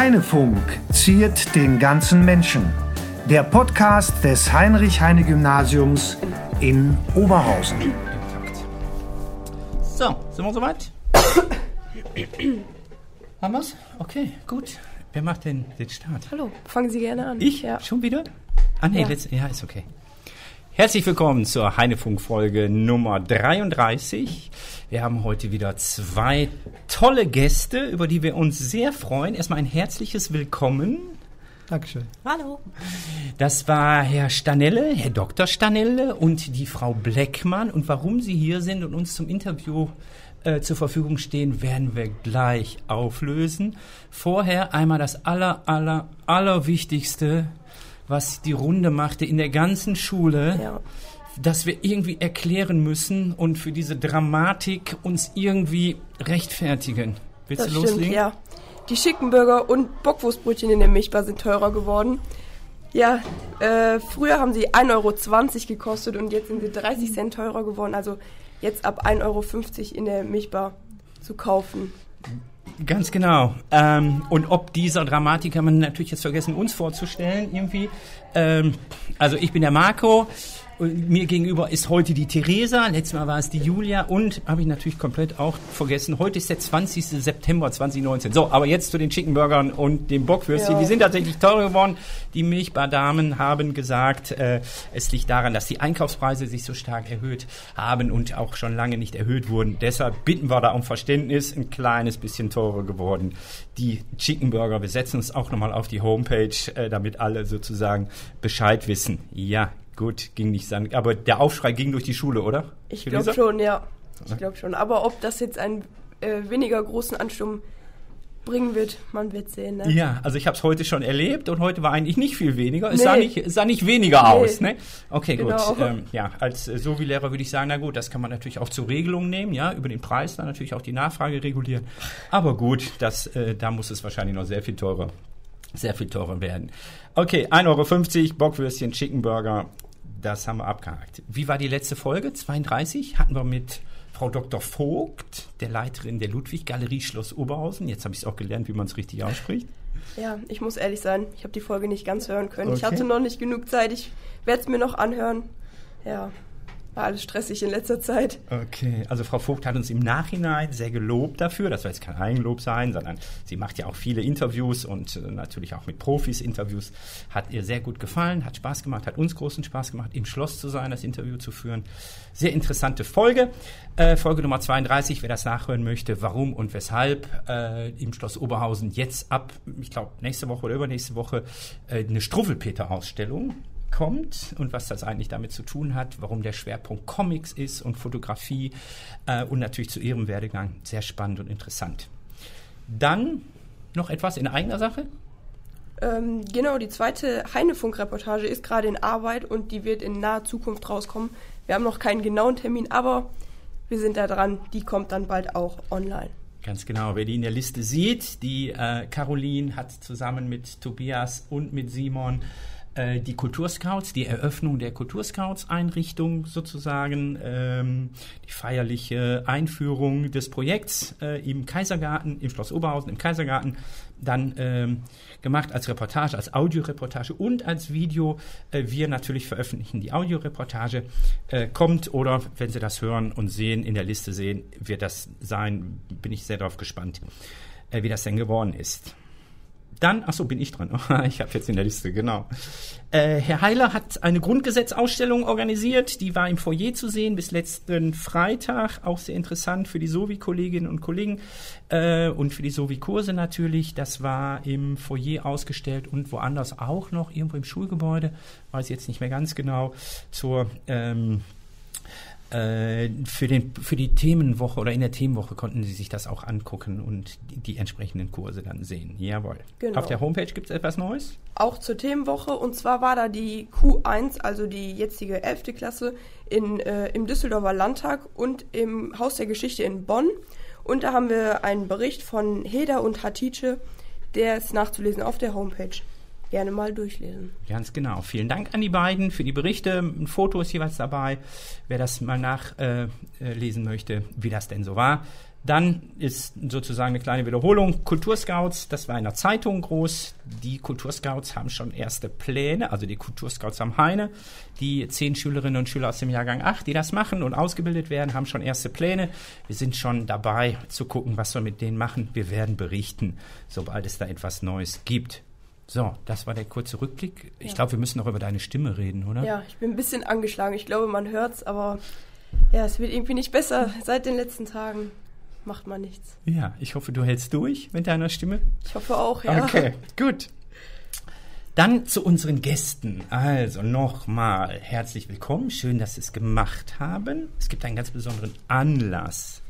Heinefunk ziert den ganzen Menschen. Der Podcast des Heinrich-Heine-Gymnasiums in Oberhausen. So, sind wir soweit? Haben wir's? Okay, gut. Wer macht denn den Start? Hallo, fangen Sie gerne an. Ich? Ja. Schon wieder? Ah, nee, Ja. letzt, ja, ist okay. Herzlich willkommen zur Heinefunk-Folge Nummer 33. Wir haben heute wieder zwei tolle Gäste, über die wir uns sehr freuen. Erstmal ein herzliches Willkommen. Dankeschön. Hallo. Das war Herr Stanelle, Herr Dr. Stanelle und die Frau Bleckmann. Und warum Sie hier sind und uns zum Interview äh, zur Verfügung stehen, werden wir gleich auflösen. Vorher einmal das aller, aller, allerwichtigste, was die Runde machte in der ganzen Schule, Ja. Dass wir irgendwie erklären müssen und für diese Dramatik uns irgendwie rechtfertigen. Willst Das du stimmt, loslegen? ja. Die Schickenburger und Bockwurstbrötchen in der Milchbar sind teurer geworden. Ja, äh, früher haben sie 1,20 Euro gekostet und jetzt sind sie 30 Cent teurer geworden. Also jetzt ab 1,50 Euro in der Milchbar zu kaufen. Ganz genau. Ähm, und ob dieser Dramatik haben wir natürlich jetzt vergessen, uns vorzustellen irgendwie. Ähm, also ich bin der Marco. Mir gegenüber ist heute die Theresa, letztes Mal war es die Julia und habe ich natürlich komplett auch vergessen, heute ist der 20. September 2019. So, aber jetzt zu den Chickenburgern und dem Bockwürstchen. Ja. Die sind tatsächlich teurer geworden. Die Milchbardamen haben gesagt, äh, es liegt daran, dass die Einkaufspreise sich so stark erhöht haben und auch schon lange nicht erhöht wurden. Deshalb bitten wir da um Verständnis, ein kleines bisschen teurer geworden. Die Chickenburger, wir setzen uns auch nochmal auf die Homepage, äh, damit alle sozusagen Bescheid wissen. Ja, gut, ging nicht sagen. Aber der Aufschrei ging durch die Schule, oder? Ich glaube schon, ja. Ich glaube schon. Aber ob das jetzt einen äh, weniger großen Ansturm bringen wird, man wird sehen. Ne? Ja, also ich habe es heute schon erlebt und heute war eigentlich nicht viel weniger. Es Nee. sah, nicht, es sah nicht weniger Nee. aus. Ne? Okay, Genau. gut. Ähm, ja, als äh, Sovi-Lehrer würde ich sagen, na gut, das kann man natürlich auch zur Regelung nehmen, ja, über den Preis dann natürlich auch die Nachfrage regulieren. Aber gut, das, äh, da muss es wahrscheinlich noch sehr viel teurer, sehr viel teurer werden. Okay, 1,50 Euro, Bockwürstchen, Chickenburger, das haben wir abgehakt. Wie war die letzte Folge? 32 hatten wir mit Frau Dr. Vogt, der Leiterin der Ludwig-Galerie Schloss Oberhausen. Jetzt habe ich es auch gelernt, wie man es richtig ausspricht. Ja, ich muss ehrlich sein, ich habe die Folge nicht ganz hören können. Ich Okay. hatte noch nicht genug Zeit, ich werde es mir noch anhören. Ja, war alles stressig in letzter Zeit. Okay, also Frau Vogt hat uns im Nachhinein sehr gelobt dafür. Das soll jetzt kein Eigenlob sein, sondern sie macht ja auch viele Interviews und äh, natürlich auch mit Profis Interviews. Hat ihr sehr gut gefallen, hat Spaß gemacht, hat uns großen Spaß gemacht, im Schloss zu sein, das Interview zu führen. Sehr interessante Folge. Äh, Folge Nummer 32, wer das nachhören möchte, warum und weshalb äh, im Schloss Oberhausen jetzt ab, ich glaube, nächste Woche oder übernächste Woche äh, eine Struffelpeter-Ausstellung kommt und was das eigentlich damit zu tun hat, warum der Schwerpunkt Comics ist und Fotografie äh, und natürlich zu ihrem Werdegang sehr spannend und interessant. Dann noch etwas in eigener Sache. Ähm, genau, die zweite Heinefunk-Reportage ist gerade in Arbeit und die wird in naher Zukunft rauskommen. Wir haben noch keinen genauen Termin, aber wir sind da dran. Die kommt dann bald auch online. Ganz genau, wer die in der Liste sieht, die äh, Caroline hat zusammen mit Tobias und mit Simon äh, die Kulturscouts, die Eröffnung der Kulturscouts-Einrichtung sozusagen, ähm, die feierliche Einführung des Projekts äh, im Kaisergarten, im Schloss Oberhausen, im Kaisergarten, dann ähm, gemacht als Reportage, als Audioreportage und als Video. Äh, wir natürlich veröffentlichen die Audioreportage. Äh, kommt oder wenn Sie das hören und sehen, in der Liste sehen, wird das sein, bin ich sehr darauf gespannt, äh, wie das denn geworden ist. Dann, ach so, bin ich dran. ich habe jetzt in der Liste, genau. Äh, Herr Heiler hat eine Grundgesetzausstellung organisiert, die war im Foyer zu sehen bis letzten Freitag, auch sehr interessant für die Sovi-Kolleginnen und Kollegen äh, und für die Sovi-Kurse natürlich. Das war im Foyer ausgestellt und woanders auch noch, irgendwo im Schulgebäude, weiß jetzt nicht mehr ganz genau, zur ähm, äh, für, den, für die Themenwoche oder in der Themenwoche konnten Sie sich das auch angucken und die, die entsprechenden Kurse dann sehen. Jawohl. Genau. Auf der Homepage gibt es etwas Neues? Auch zur Themenwoche und zwar war da die Q1, also die jetzige 11. Klasse, in, äh, im Düsseldorfer Landtag und im Haus der Geschichte in Bonn. Und da haben wir einen Bericht von Heda und Hatice, der ist nachzulesen auf der Homepage. Gerne mal durchlesen. Ganz genau. Vielen Dank an die beiden für die Berichte. Ein Foto ist jeweils dabei. Wer das mal nachlesen äh, lesen möchte, wie das denn so war. Dann ist sozusagen eine kleine Wiederholung. Kulturscouts, das war in der Zeitung groß. Die Kulturscouts haben schon erste Pläne, also die Kulturscouts am Heine. Die zehn Schülerinnen und Schüler aus dem Jahrgang 8, die das machen und ausgebildet werden, haben schon erste Pläne. Wir sind schon dabei zu gucken, was wir mit denen machen. Wir werden berichten, sobald es da etwas Neues gibt. So, das war der kurze Rückblick. Ich Ja. glaube, wir müssen noch über deine Stimme reden, oder? Ja, ich bin ein bisschen angeschlagen. Ich glaube, man hört's, aber ja, es wird irgendwie nicht besser. Seit den letzten Tagen macht man nichts. Ja, ich hoffe, du hältst durch mit deiner Stimme. Ich hoffe auch, ja. Okay, gut. Dann zu unseren Gästen. Also nochmal herzlich willkommen. Schön, dass Sie es gemacht haben. Es gibt einen ganz besonderen Anlass.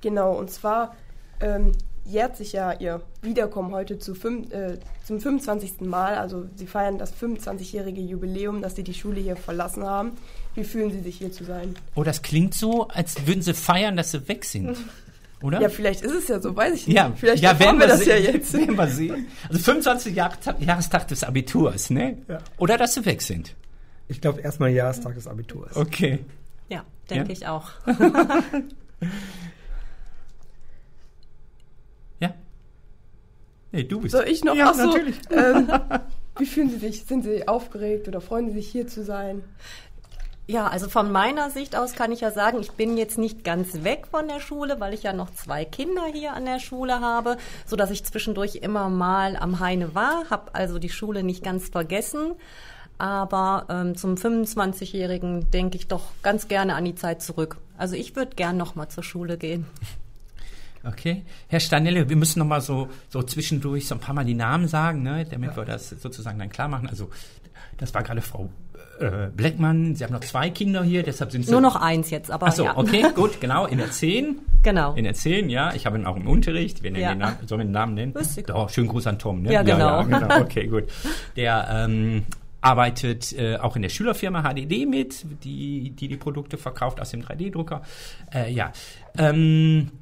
Genau, und zwar ähm, jährt sich ja ihr Wiederkommen heute zu fünf, äh, zum 25. Mal. Also sie feiern das 25-jährige Jubiläum, dass sie die Schule hier verlassen haben. Wie fühlen Sie sich hier zu sein? Oh, das klingt so, als würden Sie feiern, dass Sie weg sind. Oder? Ja, vielleicht ist es ja so, weiß ich nicht. Ja, vielleicht ja, werden wir das sehen. ja jetzt. Werden wir sehen. Also 25 Jahr, Jahrestag des Abiturs, ne? Ja. Oder dass Sie weg sind. Ich glaube, erstmal Jahrestag des Abiturs. Okay. Ja, denke Ja? ich auch. Ja? Nee, du bist. Soll ich noch? Ja, Ach so, natürlich. Ähm, wie fühlen Sie sich? Sind Sie aufgeregt oder freuen Sie sich hier zu sein? Ja, also von meiner Sicht aus kann ich ja sagen, ich bin jetzt nicht ganz weg von der Schule, weil ich ja noch zwei Kinder hier an der Schule habe, so dass ich zwischendurch immer mal am Heine war, habe also die Schule nicht ganz vergessen. Aber ähm, zum 25-Jährigen denke ich doch ganz gerne an die Zeit zurück. Also ich würde gern noch mal zur Schule gehen. Okay. Herr Stanelle, wir müssen noch mal so, so zwischendurch so ein paar Mal die Namen sagen, ne, damit wir das sozusagen dann klar machen. Also, das war gerade Frau äh, Bleckmann. Sie haben noch zwei Kinder hier, deshalb sind Sie... Nur noch eins jetzt, aber Ach so, ja. okay, gut, genau, in der 10. Genau. In der 10, ja. Ich habe ihn auch im Unterricht. Wir nennen Ja. den Namen, sollen wir den Namen nennen? Egal. Doch, schönen Gruß an Tom, ne? Ja, genau. Ja, genau. Okay, gut. Der ähm, arbeitet äh, auch in der Schülerfirma HDD mit, die die, die Produkte verkauft aus dem 3D-Drucker. Äh, ja. Ähm,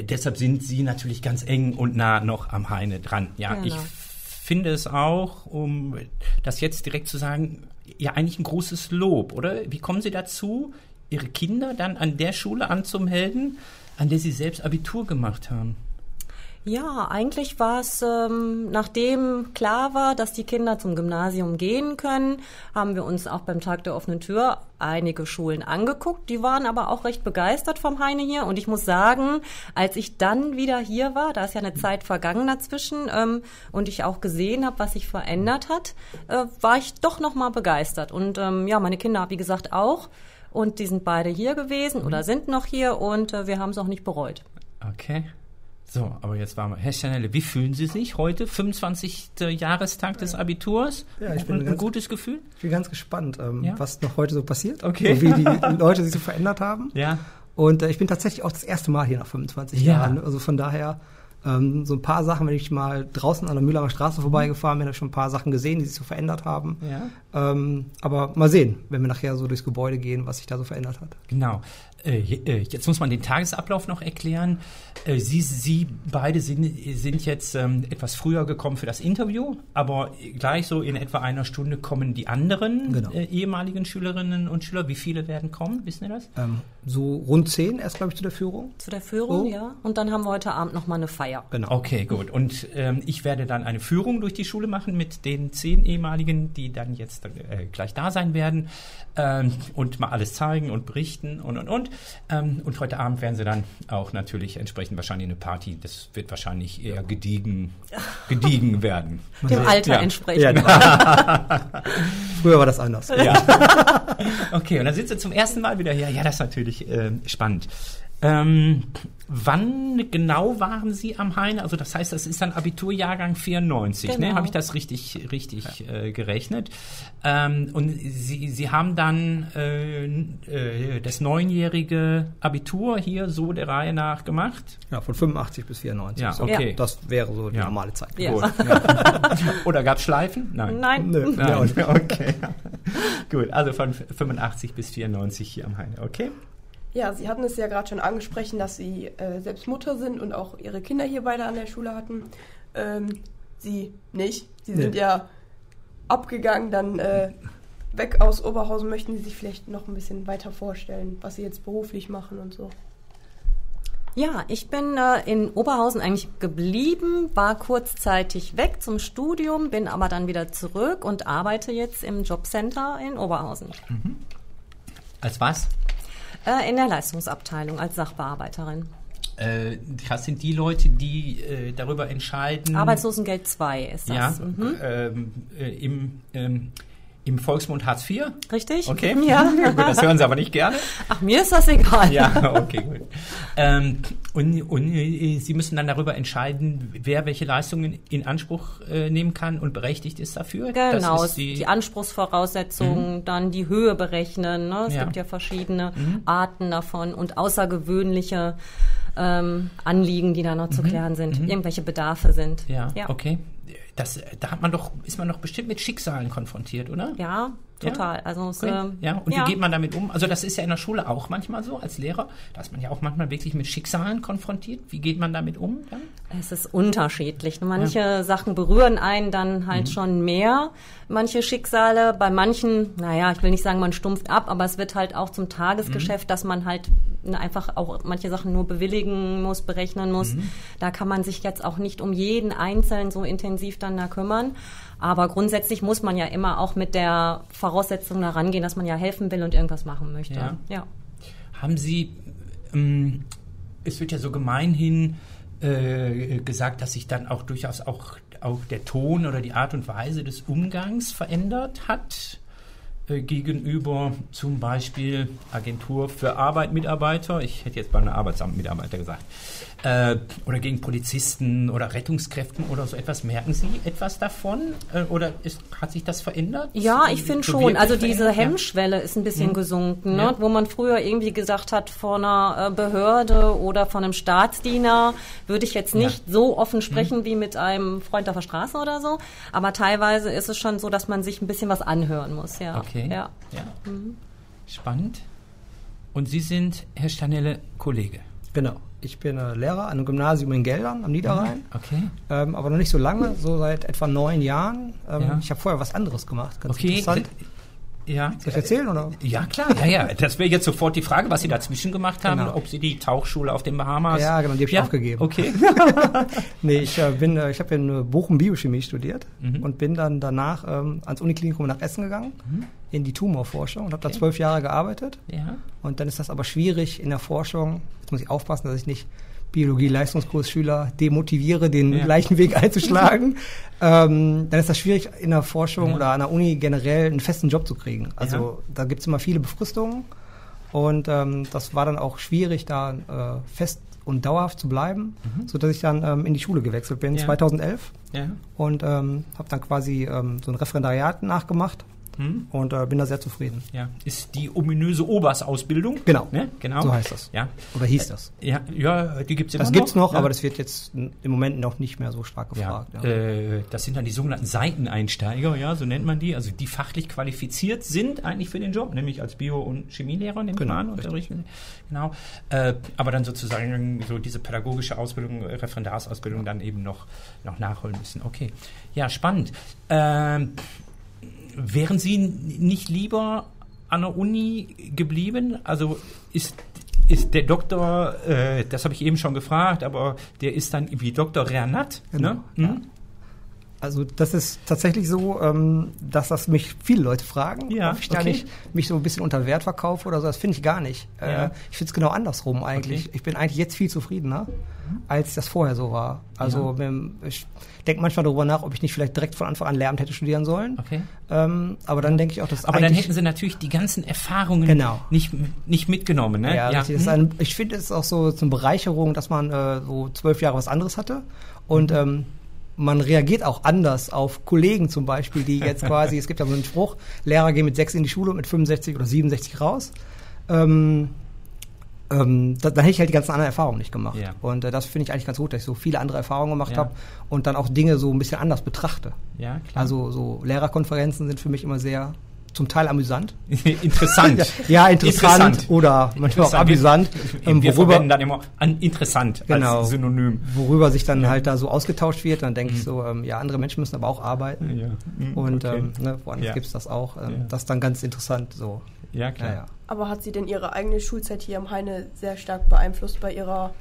deshalb sind sie natürlich ganz eng und nah noch am Heine dran. Ja, Genau. ich finde es auch, um das jetzt direkt zu sagen, ja eigentlich ein großes Lob, oder? Wie kommen Sie dazu, Ihre Kinder dann an der Schule anzumelden, an der Sie selbst Abitur gemacht haben? Ja, eigentlich war es, ähm, nachdem klar war, dass die Kinder zum Gymnasium gehen können, haben wir uns auch beim Tag der offenen Tür einige Schulen angeguckt. Die waren aber auch recht begeistert vom Heine hier. Und ich muss sagen, als ich dann wieder hier war, da ist ja eine Zeit vergangen dazwischen, ähm, und ich auch gesehen habe, was sich verändert hat, äh, war ich doch noch mal begeistert. Und ähm, ja, meine Kinder, wie gesagt, auch. Und die sind beide hier gewesen oder sind noch hier und äh, wir haben es auch nicht bereut. Okay. So, aber jetzt waren wir. Herr Stanelle, wie fühlen Sie sich heute, 25. Jahrestag des Abiturs? Ja, ich ein, bin ein ganz- gutes Gefühl? Ich bin ganz gespannt, ähm, Ja? was noch heute so passiert. Okay. Und wie die Leute sich so verändert haben. Ja. Und äh, ich bin tatsächlich auch das erste Mal hier nach 25 Ja. Jahren. Also von daher ähm, so ein paar Sachen, wenn ich mal draußen an der Mühlanger Straße vorbeigefahren bin, habe ich schon ein paar Sachen gesehen, die sich so verändert haben. Ja. Ähm, aber mal sehen, wenn wir nachher so durchs Gebäude gehen, was sich da so verändert hat. Genau. Äh, äh, jetzt muss man den Tagesablauf noch erklären. Äh, Sie, Sie beide sind, sind jetzt ähm, etwas früher gekommen für das Interview, aber gleich so in etwa einer Stunde kommen die anderen Genau. äh, ehemaligen Schülerinnen und Schüler. Wie viele werden kommen? Wissen Sie das? Ähm, so rund zehn erst, glaube ich, zu der Führung. Zu der Führung, Oh. ja. Und dann haben wir heute Abend noch mal eine Feier. Genau. Okay, gut. Und ähm, ich werde dann eine Führung durch die Schule machen mit den zehn ehemaligen, die dann jetzt äh, gleich da sein werden ähm, und mal alles zeigen und berichten und und und. Ähm, und heute Abend werden sie dann auch natürlich entsprechend wahrscheinlich eine Party. Das wird wahrscheinlich eher gediegen, gediegen werden. Dem Alter Ja. entsprechend. Früher war das anders. Ja. okay, und dann sind sie zum ersten Mal wieder hier. Ja, das ist natürlich ähm, spannend. Ähm, wann genau waren Sie am Heine? Also das heißt, das ist dann Abiturjahrgang 94, ne? Genau. Habe ich das richtig, richtig äh, gerechnet? Ähm, und Sie, Sie haben dann äh, äh, das neunjährige Abitur hier so der Reihe nach gemacht? Ja, von 85 bis 94. Ja, So, okay. Das wäre so die Ja. normale Zeit. Ja. Gut, ja. Oder gab es Schleifen? Nein. Nein. Nö, ja, Nein, okay. Gut, also von 85 bis 94 hier am Heine, okay? Ja, Sie hatten es ja gerade schon angesprochen, dass Sie äh, selbst Mutter sind und auch Ihre Kinder hier beide an der Schule hatten. Ähm, Sie nicht. Sie sind Nee. ja abgegangen, dann äh, weg aus Oberhausen. Möchten Sie sich vielleicht noch ein bisschen weiter vorstellen, was Sie jetzt beruflich machen und so? Ja, ich bin äh, in Oberhausen eigentlich geblieben, war kurzzeitig weg zum Studium, bin aber dann wieder zurück und arbeite jetzt im Jobcenter in Oberhausen. Als was? Äh, in der Leistungsabteilung als Sachbearbeiterin. Äh, das sind die Leute, die äh, darüber entscheiden. Arbeitslosengeld 2 ist das. Ja, Mhm. ähm, äh, im, ähm, im Volksmund Hartz IV. Richtig? Okay. Ja. gut, das hören Sie aber nicht gerne. Ach, mir ist das egal. Ja, okay, gut. Ähm, und und äh, Sie müssen dann darüber entscheiden, wer welche Leistungen in Anspruch äh, nehmen kann und berechtigt ist dafür. Genau, ist die, die, Anspruchsvoraussetzungen, dann die Höhe berechnen. Ne? Es Ja. Mhm. gibt ja verschiedene Arten davon und außergewöhnliche ähm, Anliegen, die da noch zu klären sind, irgendwelche Bedarfe sind. Mhm. ja, ja. okay. Das, da hat man doch, ist man doch bestimmt mit Schicksalen konfrontiert, oder? Ja, total. Also es, Okay. ähm, ja, und wie geht man damit um? Also das ist ja in der Schule auch manchmal so als Lehrer, da ist man ja auch manchmal wirklich mit Schicksalen konfrontiert. Wie geht man damit um? Dann? Es ist unterschiedlich. Manche Sachen berühren einen dann Mhm. halt schon mehr, manche Schicksale. Bei manchen, naja, ich will nicht sagen, man stumpft ab, aber es wird halt auch zum Tagesgeschäft, Mhm. dass man halt ne, einfach auch manche Sachen nur bewilligen muss, berechnen muss. Mhm. Da kann man sich jetzt auch nicht um jeden Einzelnen so intensiv dann da kümmern. Aber grundsätzlich muss man ja immer auch mit der Voraussetzung da rangehen, dass man ja helfen will und irgendwas machen möchte. Ja. ja. Haben Sie, ähm, es wird ja so gemeinhin äh, gesagt, dass sich dann auch durchaus auch, auch der Ton oder die Art und Weise des Umgangs verändert hat äh, gegenüber zum Beispiel Agentur für Arbeit Mitarbeiter, ich hätte jetzt bei einem Arbeitsamt Mitarbeiter gesagt, äh, oder gegen Polizisten oder Rettungskräften oder so etwas. Merken Sie etwas davon äh, oder ist, hat sich das verändert? Ja, ich finde So schon. Also diese verändert? Ja. Hemmschwelle ist ein bisschen gesunken, ne? Ja. wo man früher irgendwie gesagt hat, vor einer äh, Behörde oder von einem Staatsdiener würde ich jetzt nicht so offen sprechen wie mit einem Freund auf der Straße oder so. Aber teilweise ist es schon so, dass man sich ein bisschen was anhören muss. Ja. Okay. Ja. Ja. Spannend. Und Sie sind, Herr Stanelle, Kollege. Genau. Ich bin äh, Lehrer an einem Gymnasium in Geldern am Niederrhein, Okay. ähm, aber noch nicht so lange, so seit etwa neun Jahren. Ähm, Ja. Ich habe vorher was anderes gemacht, ganz Okay. interessant. Ja. Soll ich erzählen oder? Ja, klar. Ja, ja. Das wäre jetzt sofort die Frage, was Sie dazwischen gemacht haben, Genau. ob Sie die Tauchschule auf den Bahamas. Ja, genau, die hab ich ja? aufgegeben. Okay. Nee, ich äh, bin, äh, ich habe in Bochum Biochemie studiert Mhm. und bin dann danach ähm, ans Uniklinikum nach Essen gegangen Mhm. in die Tumorforschung und habe da zwölf Jahre gearbeitet. ja. Und dann ist das aber schwierig in der Forschung. Jetzt muss ich aufpassen, dass ich nicht Biologie-Leistungskursschüler demotiviere, den Ja. gleichen Weg einzuschlagen. ähm, dann ist das schwierig in der Forschung Ja. oder an der Uni generell einen festen Job zu kriegen. Also Ja. da gibt es immer viele Befristungen und ähm, das war dann auch schwierig, da äh, fest und dauerhaft zu bleiben, sodass ich dann ähm, in die Schule gewechselt bin, Mhm. Ja. 2011 Ja. und ähm, habe dann quasi ähm, so ein Referendariat nachgemacht Hm? und äh, bin da sehr zufrieden. Ja. Ist die ominöse Obersausbildung. Genau. Ne? genau. So heißt das. Ja. Oder hieß das? Ja, ja, die gibt es immer Das gibt's noch, ja. aber das wird jetzt im Moment noch nicht mehr so stark gefragt. Ja. Äh, das sind dann die sogenannten Seiteneinsteiger, ja, so nennt man die, also die fachlich qualifiziert sind eigentlich für den Job, nämlich als Bio- und Chemielehrer, nehme ich Genau, mal an. Genau. Äh, aber dann sozusagen so diese pädagogische Ausbildung, äh, Referendarsausbildung dann eben noch, noch nachholen müssen. Okay. Ja, spannend. Ähm, wären Sie nicht lieber an der Uni geblieben? Also ist ist der Doktor, äh, das habe ich eben schon gefragt, aber der ist dann wie Dr. Renat, Genau, ne? ja. Hm? Also das ist tatsächlich so, ähm, dass das mich viele Leute fragen, Ja, ob ich da okay. nicht mich so ein bisschen unter Wert verkaufe oder so. Das finde ich gar nicht. Ja. Äh, ich finde es genau andersrum eigentlich. Okay. Ich bin eigentlich jetzt viel zufriedener, als das vorher so war. Also ähm, ich denke manchmal darüber nach, ob ich nicht vielleicht direkt von Anfang an Lehramt hätte studieren sollen. Okay. Ähm, aber dann denke ich auch, dass Aber dann hätten sie natürlich die ganzen Erfahrungen Genau. nicht, nicht mitgenommen, ne? Ja, hm? ein, ich finde es auch so eine Bereicherung, dass man äh, so zwölf Jahre was anderes hatte und Mhm. ähm, man reagiert auch anders auf Kollegen zum Beispiel, die jetzt quasi, es gibt ja so einen Spruch, Lehrer gehen mit sechs in die Schule und mit 65 oder 67 raus. Ähm, ähm, da, da hätte ich halt die ganzen anderen Erfahrungen nicht gemacht. Ja. Und äh, das finde ich eigentlich ganz gut, dass ich so viele andere Erfahrungen gemacht Ja. habe und dann auch Dinge so ein bisschen anders betrachte. ja, klar. Also so Lehrerkonferenzen sind für mich immer sehr zum Teil amüsant. interessant. Ja, interessant, Interessant. oder manchmal auch Interessant. amüsant. Ähm, Wir worüber, verwenden dann immer an interessant Genau. als Synonym. worüber sich dann halt da so ausgetauscht wird, dann denke ich so, ähm, ja, andere Menschen müssen aber auch arbeiten. Mhm. Ja. Mhm, Und okay. ähm, ne, woanders Ja. gibt's das auch. Ähm, Ja. Das ist dann ganz interessant so. ja, klar. Ja, ja. Aber hat sie denn ihre eigene Schulzeit hier am Heine sehr stark beeinflusst bei ihrer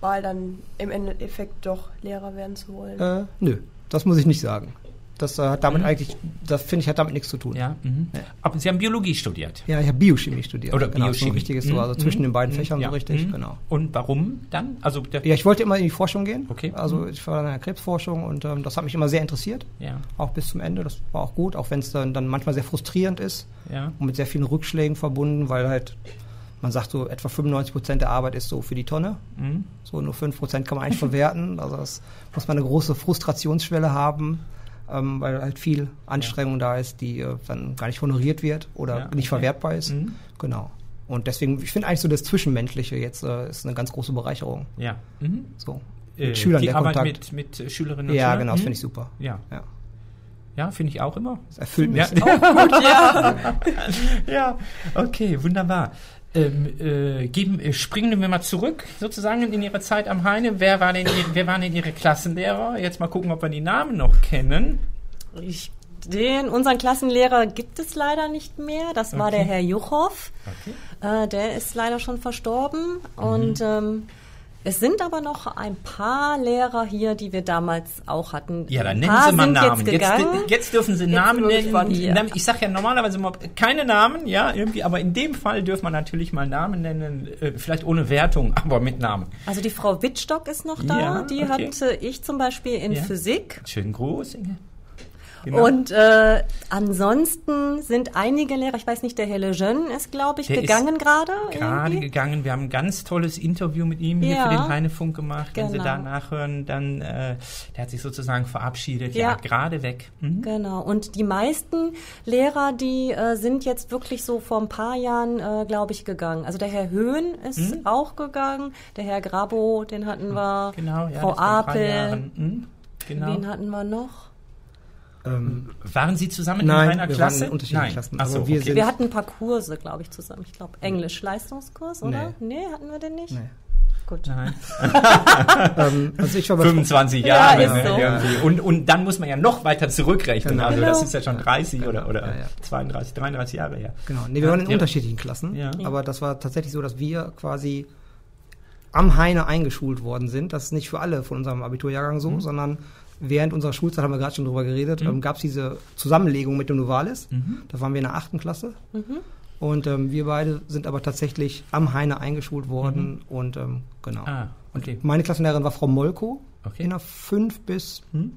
Wahl dann im Endeffekt doch Lehrer werden zu wollen? Äh, nö, das muss ich nicht sagen. Das äh, hat damit Mhm. eigentlich, das finde ich, hat damit nichts zu tun. Ja, mhm. Aber Sie haben Biologie studiert. Ja, ich habe Biochemie studiert. Oder genau, Biochemie. So Mhm. so, also zwischen Mhm. den beiden Mhm. Fächern Ja. so richtig, Mhm. genau. Und warum dann? Also der, Ja, ich wollte immer in die Forschung gehen. Okay. Also Mhm. ich war in der Krebsforschung und ähm, das hat mich immer sehr interessiert. ja, Auch bis zum Ende. Das war auch gut, auch wenn es dann, dann manchmal sehr frustrierend ist ja. und mit sehr vielen Rückschlägen verbunden, weil halt man sagt so, etwa 95 Prozent der Arbeit ist so für die Tonne. Mhm. So nur 5 Prozent kann man eigentlich verwerten. Also das muss man eine große Frustrationsschwelle haben, ähm, weil halt viel Anstrengung da ist, die äh, dann gar nicht honoriert wird oder Ja, nicht okay. verwertbar ist. Mhm. Genau. Und deswegen, ich finde eigentlich so das Zwischenmenschliche jetzt äh, ist eine ganz große Bereicherung. Ja. Mhm. So. Äh, Mit Schülern die der Arbeit Kontakt. mit, mit Schülerinnen und ja, Schülern. genau, das Mhm. finde ich super. Ja, Ja. ja finde ich auch immer. Das erfüllt mich. Ja. Gut, ja. ja, okay, wunderbar. Ähm, äh, geben, äh, springen wir mal zurück sozusagen in Ihre Zeit am Heine. Wer, war denn, wer waren denn Ihre Klassenlehrer? Jetzt mal gucken, ob wir die Namen noch kennen. Ich, den, unseren Klassenlehrer gibt es leider nicht mehr. Das war Okay. der Herr Juchow. Okay. Äh, der ist leider schon verstorben. Mhm. Und ähm, es sind aber noch ein paar Lehrer hier, die wir damals auch hatten. Ja, dann nennen Sie mal Namen. Jetzt Jetzt, jetzt dürfen Sie Namen sind wir nennen. ja. Namen- Ich sage ja normalerweise immer keine Namen, ja, irgendwie, aber in dem Fall dürfen wir natürlich mal Namen nennen, äh, vielleicht ohne Wertung, aber mit Namen. Also die Frau Wittstock ist noch da. Ja, die okay. hatte ich zum Beispiel in Ja. Physik. Schönen Gruß, Inge. Genau. Und äh, ansonsten sind einige Lehrer, ich weiß nicht, der Herr Lejeune ist, glaube ich, Der gegangen gerade. gerade gegangen. Wir haben ein ganz tolles Interview mit ihm hier Ja. für den Heinefunk gemacht. Wenn Sie Genau. da nachhören, dann äh, der hat sich sozusagen verabschiedet. Ja, Ja. gerade weg. Mhm. Genau. Und die meisten Lehrer, die äh, sind jetzt wirklich so vor ein paar Jahren, äh, glaube ich, gegangen. Also der Herr Höhn ist auch gegangen, der Herr Grabo, den hatten wir, Genau, ja. Frau Apel. Mhm. Genau. wen hatten wir noch? Ähm, Waren Sie zusammen Nein, in einer wir Klasse? waren in unterschiedlichen Nein. Klassen, Ach so, wir okay. sind- Wir hatten ein paar Kurse, glaube ich, zusammen. Ich glaube, Englisch-Leistungskurs, oder? Nee. hatten wir den nicht? Nee. Gut. Nein. ähm, also ich war bei 25 Ja, Jahre. ist ne, so. irgendwie. Und, und dann muss man ja noch weiter zurückrechnen. Genau. Also das Genau. ist ja schon 30 oder, oder Ja, ja. 32, 33 Jahre her. Genau, nee, wir waren in Ja. unterschiedlichen Klassen, Ja. aber das war tatsächlich so, dass wir quasi am Heine eingeschult worden sind. Das ist nicht für alle von unserem Abiturjahrgang Mhm. so, sondern während unserer Schulzeit, haben wir gerade schon drüber geredet, ähm, gab es diese Zusammenlegung mit dem Novalis. Mhm. Da waren wir in der achten Klasse. Und ähm, wir beide sind aber tatsächlich am Heine eingeschult worden und ähm, genau. Ah, okay. Meine Klassenlehrerin war Frau Molko Okay. in der 5 bis Hm?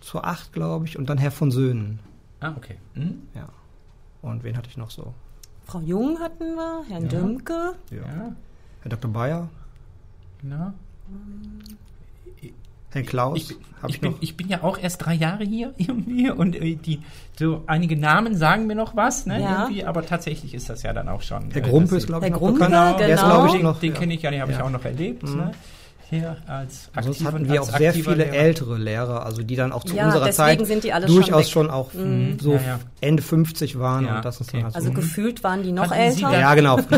zur 8, glaube ich, und dann Herr von Söhnen. Ah, okay. Mhm. Ja. Und wen hatte ich noch so? Frau Jung hatten wir, Herrn Ja. Dümke. Ja, Herr Dr. Bayer, genau. Herr Klaus, Ich, habe ich, ich bin, noch. ich bin ja auch erst drei Jahre hier irgendwie und äh, die so einige Namen sagen mir noch was, ne? Ja. Irgendwie, aber tatsächlich ist das ja dann auch schon. Herr äh, Grumpe ist, glaube ich, noch Grumpe, bekannt. Der ist, genau. glaube ich, den, noch. den ja. kenne ich ja, den habe ich auch noch erlebt. Mhm. Ne? Hier als Sonst aktiver hatten wir auch sehr viele Lehrer. ältere Lehrer, also die dann auch zu Ja, unserer Zeit sind die alle schon durchaus weg. schon auch Mhm. so Ja, ja. Ende 50 waren Ja, und das ist okay. dann halt Also so. gefühlt waren die noch Hatten älter. Ja, genau.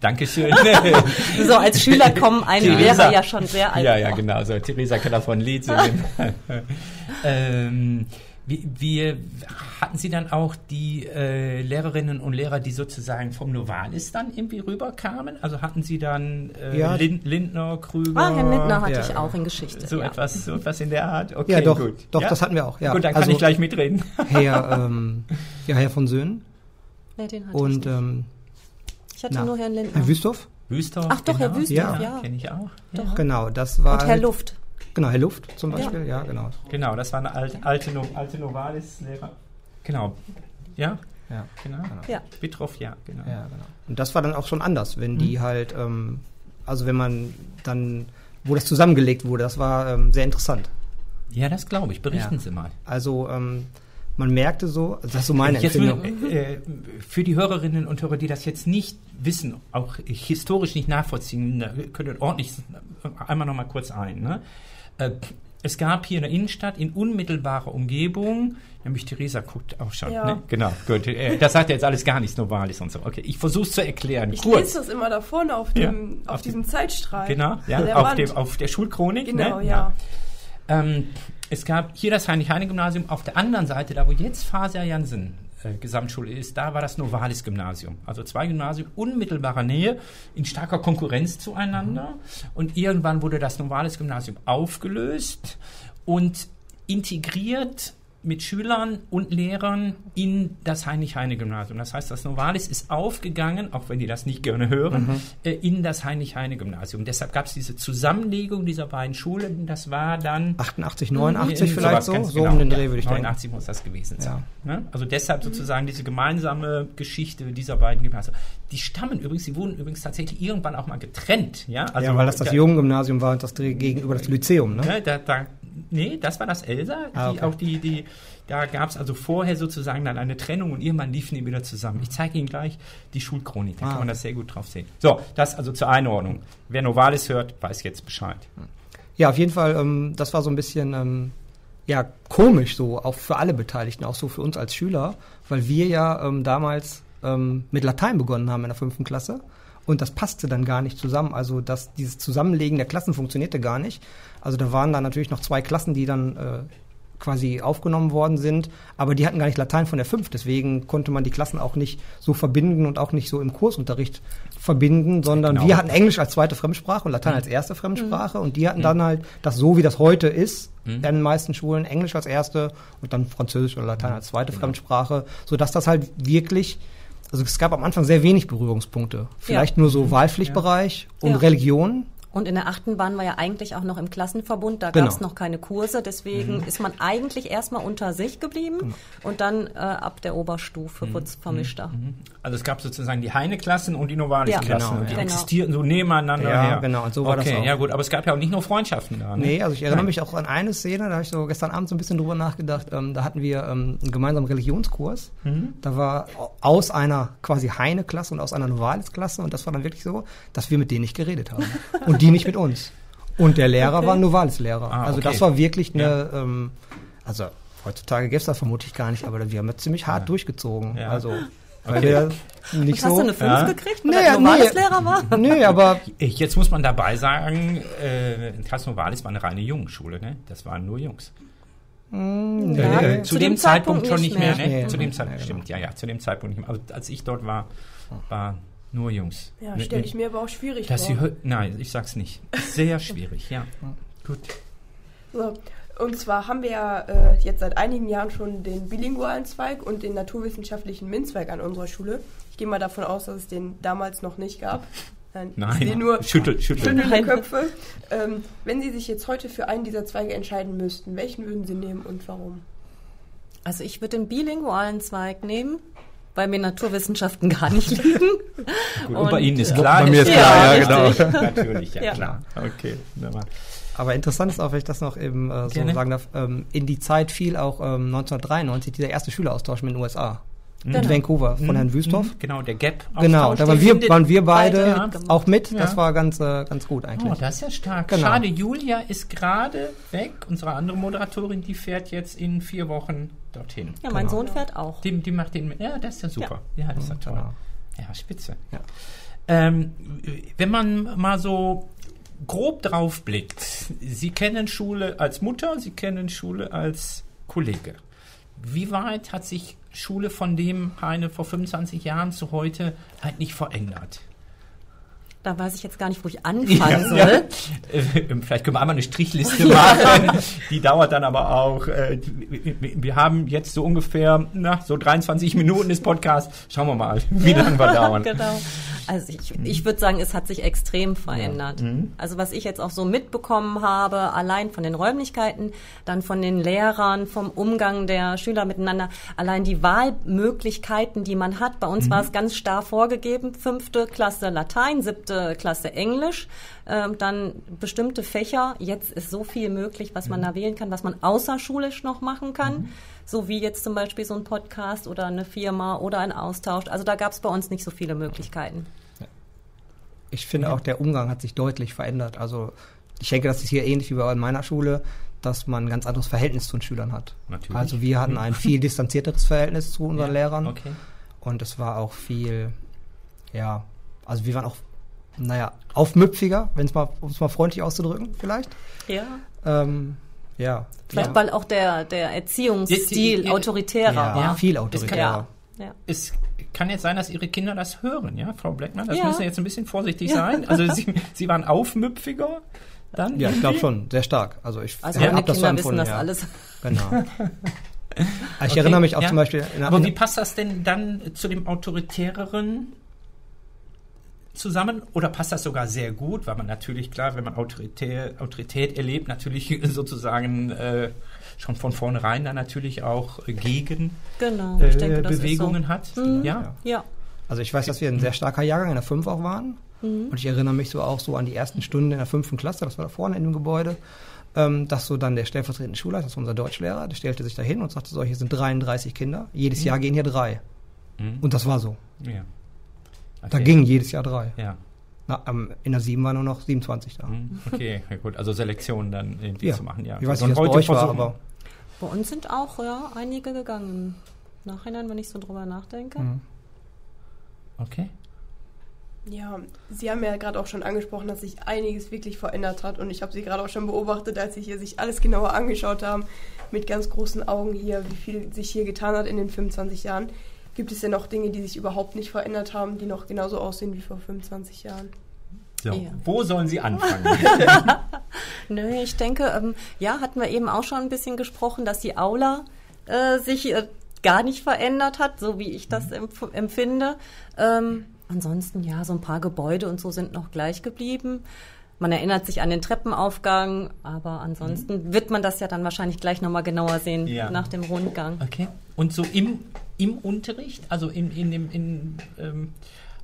Dankeschön. So als Schüler kommen Theresa. Lehrer ja schon sehr alt ja, ja, genau. So, Theresa kann davon ein Lied ähm, wie, hatten Sie dann auch die äh, Lehrerinnen und Lehrer, die sozusagen vom Novalis dann irgendwie rüberkamen? Also hatten Sie dann äh, Ja. Lin, Lindner, Krüger? Ah, Herrn Lindner hatte Ja, ich ja. auch in Geschichte. So, ja. etwas, so etwas in der Art? Okay, Ja, doch, gut. doch, ja? das hatten wir auch. Ja. Gut, dann kann also ich gleich mitreden. Herr, ähm, ja, Herr von Söhnen Nee, den hatte ich und nicht. ähm, Ich hatte na, nur Herrn Lindner. Herr Wüsthoff. Wüster. Ach doch, Herr Wüsthoff, ja. ja. Kenne ich auch. Ja. Genau, das war Und Herr halt- Luft. Genau, Herr Luft zum Beispiel. Ja, genau. Genau, das war eine alte, alte, No- alte Novalis-Lehrer. Genau. Ja, Ja. genau. Ja. Bitroff, ja, genau. Ja, genau. Und das war dann auch schon anders, wenn Mhm. die halt, ähm, also wenn man dann, wo das zusammengelegt wurde, das war ähm, sehr interessant. Ja, das glaube ich. Berichten Ja. Sie mal. Also ähm, man merkte so, also das ist so meine Jetzt Empfindung. nur, äh, für die Hörerinnen und Hörer, die das jetzt nicht wissen, auch historisch nicht nachvollziehen, da können wir ordentlich einmal noch mal kurz ein. Ne? Äh, es gab hier in der Innenstadt in unmittelbarer Umgebung, nämlich Theresa guckt auch schon. Ja. Ne? Genau, gut. Äh, das sagt ja jetzt alles gar nichts Novalis und so. Okay, ich versuche es zu erklären. Ich kurz. lese das immer da vorne auf, Ja, dem, auf, auf diesem Zeitstrahl. Genau, ja, der auf, dem, auf der Schulchronik. Genau, ne? ja. Ähm, es gab hier das Heinrich-Heine-Gymnasium, auf der anderen Seite, da wo jetzt Fasia Jansen äh, Gesamtschule ist, da war das Novalis-Gymnasium. Also zwei Gymnasien unmittelbarer Nähe, in starker Konkurrenz zueinander. Und irgendwann wurde das Novalis-Gymnasium aufgelöst und integriert mit Schülern und Lehrern in das Heinrich-Heine-Gymnasium. Das heißt, das Novalis ist aufgegangen, auch wenn die das nicht gerne hören, Mhm. äh, in das Heinrich-Heine-Gymnasium. Deshalb gab es diese Zusammenlegung dieser beiden Schulen. Das war dann 88, 89 in vielleicht so, so genau, um den ja. Dreh würde ich denken. 89 muss das gewesen sein. Ne? Also deshalb sozusagen diese gemeinsame Geschichte dieser beiden Gymnasien. Die stammen übrigens, die wurden übrigens tatsächlich irgendwann auch mal getrennt. Ja, also ja, weil das das da- Jungengymnasium war und das gegenüber das Lyzeum, ne? Ne, da, da, nee, das war das Elsa. Ah, die, okay. auch die, die, da gab es also vorher sozusagen dann eine Trennung und irgendwann liefen die wieder zusammen. Ich zeige Ihnen gleich die Schulchronik, da Ah, kann man das sehr gut drauf sehen. So, das also zur Einordnung. Wer Novalis hört, weiß jetzt Bescheid. Ja, auf jeden Fall, ähm, das war so ein bisschen ähm, ja, komisch so, auch für alle Beteiligten, auch so für uns als Schüler, weil wir ja ähm, damals ähm, mit Latein begonnen haben in der fünften Klasse und das passte dann gar nicht zusammen. Also das, dieses Zusammenlegen der Klassen funktionierte gar nicht. Also da waren dann natürlich noch zwei Klassen, die dann äh, quasi aufgenommen worden sind, aber die hatten gar nicht Latein von der 5, deswegen konnte man die Klassen auch nicht so verbinden und auch nicht so im Kursunterricht verbinden, sondern Genau. wir hatten Englisch als zweite Fremdsprache und Latein als erste Fremdsprache und die hatten dann halt das so, wie das heute ist, in den meisten Schulen Englisch als erste und dann Französisch oder Latein als zweite Fremdsprache, sodass das halt wirklich also es gab am Anfang sehr wenig Berührungspunkte. Vielleicht nur so Wahlpflichtbereich und Ja. Religion. Und in der achten waren wir ja eigentlich auch noch im Klassenverbund, da Genau. gab es noch keine Kurse, deswegen ist man eigentlich erstmal unter sich geblieben und dann äh, ab der Oberstufe wurde es vermischter. Also es gab sozusagen die Heine-Klassen und die Novalis-Klassen. Ja, genau, die ja. existierten so nebeneinander Ja, her. genau, und so war das okay, auch. ja gut, aber es gab ja auch nicht nur Freundschaften da. Ne? Nee, also ich erinnere mich auch an eine Szene, da habe ich so gestern Abend so ein bisschen drüber nachgedacht. Ähm, da hatten wir ähm, einen gemeinsamen Religionskurs. Da war aus einer quasi Heine-Klasse und aus einer Novalis-Klasse und das war dann wirklich so, dass wir mit denen nicht geredet haben. und die nicht mit uns. Und der Lehrer war ein Novalis-Lehrer. Ah, Also okay. das war wirklich eine, ähm, also heutzutage gäbe es das vermutlich gar nicht, aber wir haben das ziemlich hart durchgezogen. Ja. Also weil Okay. wir nicht Hast so. du eine 5 Ja. gekriegt, weil Nee, er nee. Novalis-Lehrer war? Nee, aber Ich- Jetzt muss man dabei sagen, äh, Novalis war eine reine Jungenschule, ne? Das waren nur Jungs. nee. Äh, zu, dem, Zeitpunkt, schon nicht mehr, ne? Nee, zu dem Zeitpunkt, nee, stimmt, ja, ja, zu dem Zeitpunkt nicht mehr. Also als ich dort war, war nur Jungs. Ja, Ne- stelle ne- ich mir aber auch schwierig dass sie vor. hö- Nein, ich sag's nicht. Sehr schwierig, ja. Gut. So. Und zwar haben wir ja äh, jetzt seit einigen Jahren schon den bilingualen Zweig und den naturwissenschaftlichen MINT-Zweig an unserer Schule. Ich gehe mal davon aus, dass es den damals noch nicht gab. Nein, Nein, nur schüttel, schüttel. schüttelnde Nein. Köpfe. Ähm, wenn Sie sich jetzt heute für einen dieser Zweige entscheiden müssten, welchen würden Sie nehmen und warum? Also ich würde den bilingualen Zweig nehmen, weil mir Naturwissenschaften gar nicht liegen. Gut, und bei Und, Ihnen ist klar. bei mir ist klar, ja, klar, richtig. Natürlich, ja, Ja. klar. Okay, wunderbar. Aber interessant ist auch, wenn ich das noch eben äh, so Gerne. sagen darf, ähm, in die Zeit fiel auch ähm, 1993 dieser erste Schüleraustausch mit den USA. In Genau. Vancouver von Herrn Wüsthoff. Mhm, Genau, der Gap. Genau, da waren wir, waren wir beide ja. mitgemacht. auch mit. Ja. Das war ganz, äh, ganz gut eigentlich. Oh, das ist ja stark. Genau. Schade, Julia ist gerade weg. Unsere andere Moderatorin, die fährt jetzt in vier Wochen dorthin. Ja, mein Genau. Sohn fährt auch. Die, die macht den. Ja, das ist ja super. Ja, das ist ja toll. genau. Ja, spitze. Ja. Ähm, wenn man mal so grob drauf blickt, Sie kennen Schule als Mutter, Sie kennen Schule als Kollege. Wie weit hat sich Schule von dem eine vor 25 Jahren zu heute eigentlich verändert? Da weiß ich jetzt gar nicht, wo ich anfangen Ja, soll. Äh, Vielleicht können wir einmal eine Strichliste machen. Die dauert dann aber auch. Äh, wir- haben jetzt so ungefähr, na, so 23 Minuten des Podcasts. Schauen wir mal, wie lange wir dauern. genau. Also ich, ich würde sagen, es hat sich extrem verändert. Also was ich jetzt auch so mitbekommen habe, allein von den Räumlichkeiten, dann von den Lehrern, vom Umgang der Schüler miteinander, allein die Wahlmöglichkeiten, die man hat. Bei uns war es ganz starr vorgegeben, fünfte Klasse Latein, siebte Klasse Englisch, ähm, dann bestimmte Fächer. Jetzt ist so viel möglich, was man da wählen kann, was man außerschulisch noch machen kann. So wie jetzt zum Beispiel so ein Podcast oder eine Firma oder ein Austausch. Also da gab es bei uns nicht so viele Möglichkeiten. Ich finde auch, der Umgang hat sich deutlich verändert. Also ich denke, das ist hier ähnlich wie bei in meiner Schule, dass man ein ganz anderes Verhältnis zu den Schülern hat. Natürlich. Also wir hatten ein viel distanzierteres Verhältnis zu unseren Lehrern. Okay. Und es war auch viel, ja, also wir waren auch, naja, aufmüpfiger, wenn es mal, um es mal freundlich auszudrücken, vielleicht. Ja. Ähm, Ja. Vielleicht ja. weil auch der, der Erziehungsstil Ja, ja, autoritärer ja, war. viel Es autoritärer. Ja. Es kann jetzt sein, dass Ihre Kinder das hören, ja, Frau Blackman? Das Ja. müssen Sie jetzt ein bisschen vorsichtig sein. Also Sie, Sie waren aufmüpfiger dann? Ja, ich glaube schon, sehr stark. Also ich Also hab meine das so empfunden, das ja. alles. Genau. ich Okay, erinnere mich auch ja. zum Beispiel. In, Aber wie passt das denn dann zu dem autoritäreren zusammen? Oder passt das sogar sehr gut, weil man natürlich, klar, wenn man Autoritär, Autorität erlebt, natürlich sozusagen äh, schon von vornherein dann natürlich auch gegen Genau, äh, ich denke, Bewegungen ist hat. Mhm. Ja. so. Ja. also ich weiß, dass wir ein sehr starker Jahrgang in der 5 auch waren. Mhm. Und ich erinnere mich so auch so an die ersten Stunden in der fünften Klasse, das war da vorne in dem Gebäude, ähm, dass so dann der stellvertretende Schulleiter, das war unser Deutschlehrer, der stellte sich da hin und sagte so, hier sind 33 Kinder, jedes Jahr gehen hier drei. Mhm. Und das war so. ja. Da Okay. gingen jedes Jahr drei. Ja. Na, ähm, in der 7 waren nur noch 27 da. Mhm. Okay, ja, gut. Also Selektion dann irgendwie Ja. zu machen, ja. Ich weiß So nicht, was bei euch war, aber Bei uns sind auch ja, einige gegangen. Im Nachhinein, wenn ich so drüber nachdenke. Mhm. Okay. Ja, Sie haben ja gerade auch schon angesprochen, dass sich einiges wirklich verändert hat und ich habe Sie gerade auch schon beobachtet, als Sie hier sich alles genauer angeschaut haben, mit ganz großen Augen hier, wie viel sich hier getan hat in den 25 Jahren. Gibt es denn noch Dinge, die sich überhaupt nicht verändert haben, die noch genauso aussehen wie vor 25 Jahren? So, Ja. wo sollen Sie anfangen? Nö, ich denke, ähm, ja, hatten wir eben auch schon ein bisschen gesprochen, dass die Aula äh, sich äh, gar nicht verändert hat, so wie ich das empf empfinde. Ähm, ansonsten, ja, so ein paar Gebäude und so sind noch gleich geblieben. Man erinnert sich an den Treppenaufgang, aber ansonsten wird man das ja dann wahrscheinlich gleich nochmal genauer sehen Ja. nach dem Rundgang. Okay. Und so im, im Unterricht, also in, in dem, in, ähm,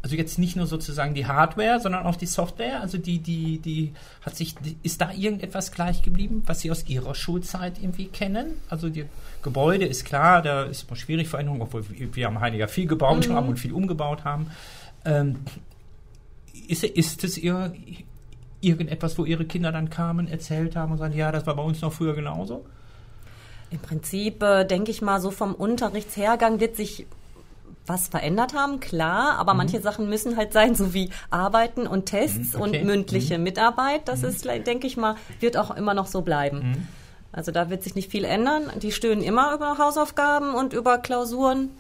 also jetzt nicht nur sozusagen die Hardware, sondern auch die Software, also die, die, die hat sich, die, ist da irgendetwas gleich geblieben, was Sie aus Ihrer Schulzeit irgendwie kennen? Also die Gebäude ist klar, da ist immer schwierig Veränderung, obwohl wir, am Heiniger viel gebaut haben und viel umgebaut haben. Ähm, ist, ist es ihr, irgendetwas, wo Ihre Kinder dann kamen, erzählt haben und sagen, ja, das war bei uns noch früher genauso? Im Prinzip äh, denke ich mal, so vom Unterrichtshergang wird sich was verändert haben, klar, aber manche Sachen müssen halt sein, so wie Arbeiten und Tests Mhm, okay. und mündliche Mitarbeit. Das ist, denke ich mal, wird auch immer noch so bleiben. Also da wird sich nicht viel ändern. Die stöhnen immer über Hausaufgaben und über Klausuren,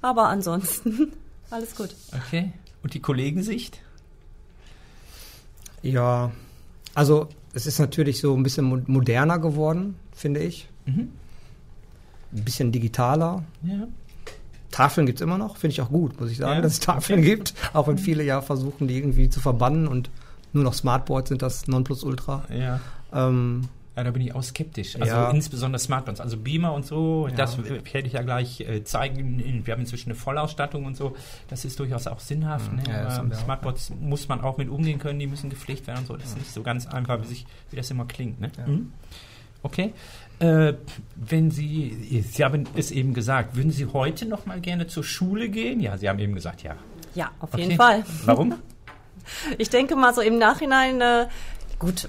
aber ansonsten alles gut. Okay. Und die Kollegensicht? Ja, also es ist natürlich so ein bisschen mo- moderner geworden, finde ich. Mhm. Ein bisschen digitaler. Ja. Tafeln gibt es immer noch, finde ich auch gut, muss ich sagen, Ja, dass es Tafeln gibt. Auch wenn viele ja versuchen, die irgendwie zu verbannen und nur noch Smartboards sind das Nonplusultra. Ja. Ähm, Ja, da bin ich auch skeptisch. Also Ja. insbesondere Smartphones, also Beamer und so, Ja. das werde ich ja gleich äh, zeigen. Wir haben inzwischen eine Vollausstattung und so. Das ist durchaus auch sinnhaft. Ne? Ja, Aber haben wir auch, Smartboards muss man auch mit umgehen können, die müssen gepflegt werden und so. Das ist nicht so ganz einfach, wie, sich, wie das immer klingt. Ne? Mhm. Okay. Äh, wenn Sie, Sie haben es eben gesagt, würden Sie heute noch mal gerne zur Schule gehen? Ja, Sie haben eben gesagt, ja. Ja, auf Okay. jeden Fall. Warum? Ich denke mal so im Nachhinein, äh, gut,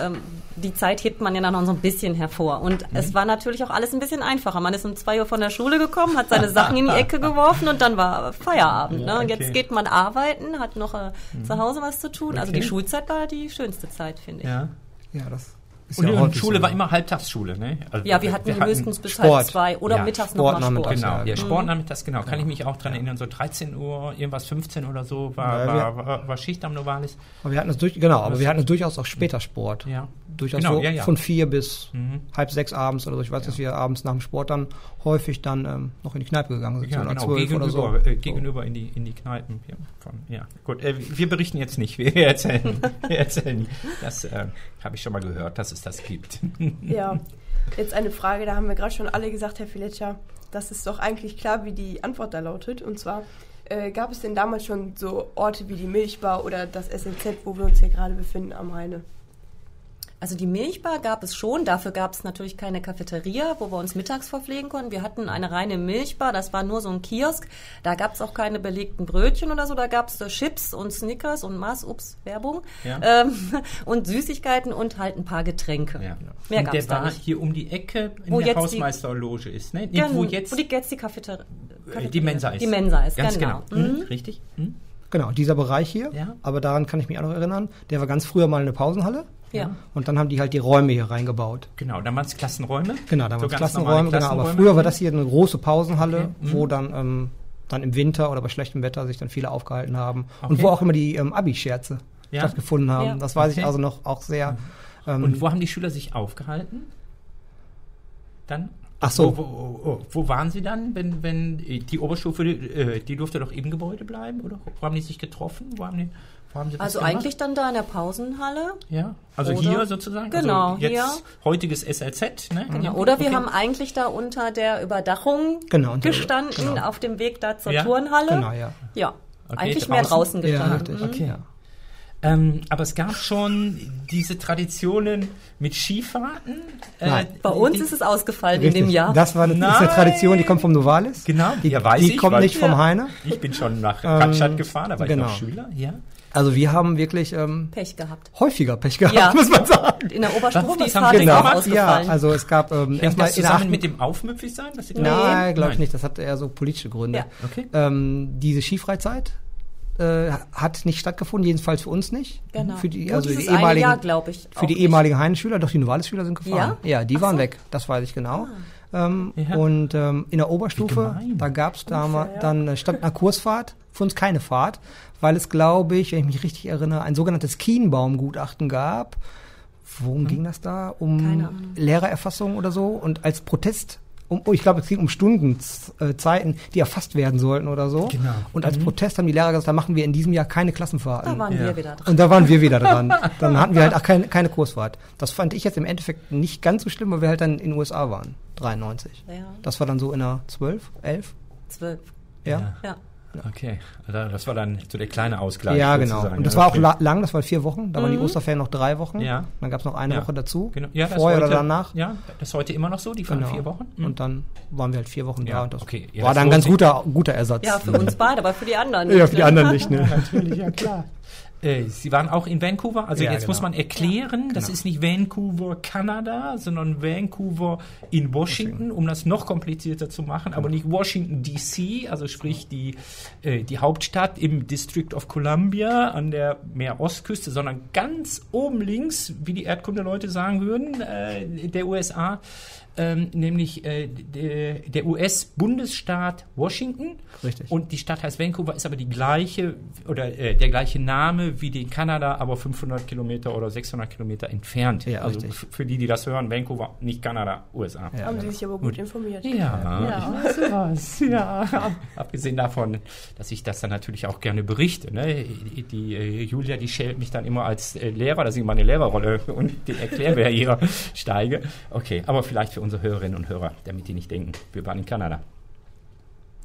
ähm, die Zeit hebt man ja dann noch so ein bisschen hervor. Und Mhm. es war natürlich auch alles ein bisschen einfacher. Man ist um zwei Uhr von der Schule gekommen, hat seine Sachen in die Ecke geworfen und dann war Feierabend. Ja, Ne? Und okay. Mhm. jetzt geht man arbeiten, hat noch äh, zu Hause was zu tun. Also Okay. die Schulzeit war die schönste Zeit, finde ich. Ja. ja, das ist Und ja die häufig Schule so. war immer Halbtagsschule, ne? Also Ja, wir hatten höchstens bis Sport. halb zwei oder Ja, mittags Sport noch mal Sport. Genau, ja, genau. Sport nachmittags, genau. Kann ich mich auch dran erinnern, so 13 Uhr, irgendwas 15 oder so war, Ja, war, war, war Schicht am Novalis. Aber wir hatten es durch, genau, aber wir hatten es durchaus auch später Sport. Ja. Durchaus Genau, so ja, ja. von vier bis Mhm. halb sechs abends oder so. Ich weiß, dass wir abends nach dem Sport dann häufig dann ähm, noch in die Kneipe gegangen sind, Ja, oder genau, zwölf gegenüber, oder so. äh, gegenüber in, die, in die Kneipen. Ja, von, ja. gut. Äh, wir berichten jetzt nicht, wir erzählen. wir erzählen nicht. Das äh, habe ich schon mal gehört, dass es das gibt. Ja, jetzt eine Frage, da haben wir gerade schon alle gesagt, Herr Fileccia, das ist doch eigentlich klar, wie die Antwort da lautet. Und zwar, äh, gab es denn damals schon so Orte wie die Milchbar oder das SNZ, wo wir uns hier gerade befinden am Rheine? Also die Milchbar gab es schon, dafür gab es natürlich keine Cafeteria, wo wir uns mittags verpflegen konnten. Wir hatten eine reine Milchbar, das war nur so ein Kiosk. Da gab es auch keine belegten Brötchen oder so, da gab es Chips und Snickers und Mars, ups, Werbung, Ja. ähm, und Süßigkeiten und halt ein paar Getränke. Ja. Mehr Und gab der es da war nicht. hier um die Ecke in Wo der Hausmeisterloge ist, ne? Nee, Gen- wo jetzt wo die, jetzt die Cafeteria, äh, die Mensa ist. Die Mensa ist, Ganz genau. genau. Mhm. Mhm. Richtig? Mhm. Genau, dieser Bereich hier. Ja. Aber daran kann ich mich auch noch erinnern. Der war ganz früher mal eine Pausenhalle. Ja. Und dann haben die halt die Räume hier reingebaut. Genau, dann waren es Klassenräume. Genau, da So waren ganz Klassenräume, genau. Aber früher war das hier eine große Pausenhalle, Okay, mhm. wo dann, ähm, dann im Winter oder bei schlechtem Wetter sich dann viele aufgehalten haben. Und Okay. wo auch immer die ähm, Abi-Scherze Ja. stattgefunden haben. Ja. Das weiß Okay. ich also noch auch sehr. Ähm, Und wo haben die Schüler sich aufgehalten? Dann? Ach so. Wo, wo, wo, wo waren sie dann, wenn, wenn die Oberstufe, äh, die durfte doch im Gebäude bleiben, oder? Wo haben die sich getroffen? Wo haben, die, wo haben sie das Also gemacht? eigentlich dann da in der Pausenhalle. Ja, also Oder- hier sozusagen. Genau, also jetzt hier. heutiges SLZ, ne? Ja, oder wir Okay. haben eigentlich da unter der Überdachung Genau, unter- gestanden, genau. auf dem Weg da zur Ja, Turnhalle. genau, ja. Ja, Okay, eigentlich mehr draußen. draußen Ja, gestanden. richtig. Okay. Ähm, aber es gab schon diese Traditionen mit Skifahrten. Äh. Bei uns die, ist es ausgefallen Richtig. in dem Jahr. Das war eine, ist eine. Tradition, die kommt vom Novalis. Genau, Die, ja, weiß die ich, kommt weil- nicht vom Ja. Heine. Ich bin schon nach Ähm, Kapstadt gefahren, da war genau. ich noch Schüler. Ja. Also wir haben wirklich ähm, Pech gehabt. häufiger Pech gehabt, Ja. muss man sagen. In der haben Oberstufenfahrt Sie ist auch gemacht? Ja, ausgefallen. also es gab ähm, erstmal in achten- mit dem Aufmüpfig sein? Was Sie Nein, glaube ich nicht. Das hat eher so politische Gründe. Ja. Okay. Ähm, diese Skifreizeit äh, hat nicht stattgefunden, jedenfalls für uns nicht. Genau. Für die, also die ehemaligen, Jahr, glaube ich. für die nicht. ehemaligen Heinenschüler, doch die Novalis-Schüler sind gefahren. Ja? Ja, die Ach waren so. weg, das weiß ich genau. Ähm, Ja. Und ähm, in der Oberstufe, da gab es damals ja. dann äh, statt einer Kursfahrt für uns keine Fahrt, weil es, glaube ich, wenn ich mich richtig erinnere, ein sogenanntes Kienbaum-Gutachten gab. Worum ging das da? Um. Lehrererfassung oder so? Und als Protest, um, oh, ich glaube, es ging um Stundenzeiten, die erfasst werden sollten oder so. Genau. Und als Protest haben die Lehrer gesagt, da machen wir in diesem Jahr keine Klassenfahrten. Da waren Ja. wir wieder dran. Und da waren wir wieder dran. Dann hatten wir halt auch keine, keine Kursfahrt. Das fand ich jetzt im Endeffekt nicht ganz so schlimm, weil wir halt dann in den USA waren. 93. Ja, Das war dann so in der 12, 11? zwölf. Ja. Ja. Okay, also das war dann so der kleine Ausgleich. Ja, genau. sozusagen. Und das Ja, war auch la lang, das war vier Wochen. Da waren die Osterferien noch drei Wochen. Ja. Dann gab es noch eine Ja. Woche dazu. Genau. Ja, das Vorher heute, oder danach. Ja, das ist heute immer noch so, die fahren Genau. vier Wochen. Mhm. Und dann waren wir halt vier Wochen Ja, da. Und das okay. Ja, war das dann ein ganz guter, guter Ersatz. ja, für uns beide, aber für die anderen Ja, für die ne? anderen nicht, ne? Natürlich, ja klar. Äh, Sie waren auch in Vancouver. Also Ja, jetzt genau. muss man erklären, das genau. ist nicht Vancouver, Kanada, sondern Vancouver in Washington, um das noch komplizierter zu machen, aber nicht Washington DC, also sprich die, äh, die Hauptstadt im District of Columbia an der Meerostküste, sondern ganz oben links, wie die Erdkundeleute sagen würden, äh, der USA. Ähm, nämlich äh, der, der US-Bundesstaat Washington. Richtig. Und die Stadt heißt Vancouver, ist aber die gleiche oder äh, der gleiche Name wie die in Kanada, aber 500 Kilometer oder 600 Kilometer entfernt. Ja, also richtig. für die, die das hören, Vancouver, nicht Kanada, USA. Ja, Haben genau. Sie sich aber gut informiert. Ja, Ja. ich weiß was. Ja. Abgesehen davon, dass ich das dann natürlich auch gerne berichte. Ne? Die, die äh, Julia, die schält mich dann immer als äh, Lehrer, dass ich in meine Lehrerrolle und den Erklärbär hier steige. Okay, aber vielleicht für unsere Hörerinnen und Hörer, damit die nicht denken, wir waren in Kanada.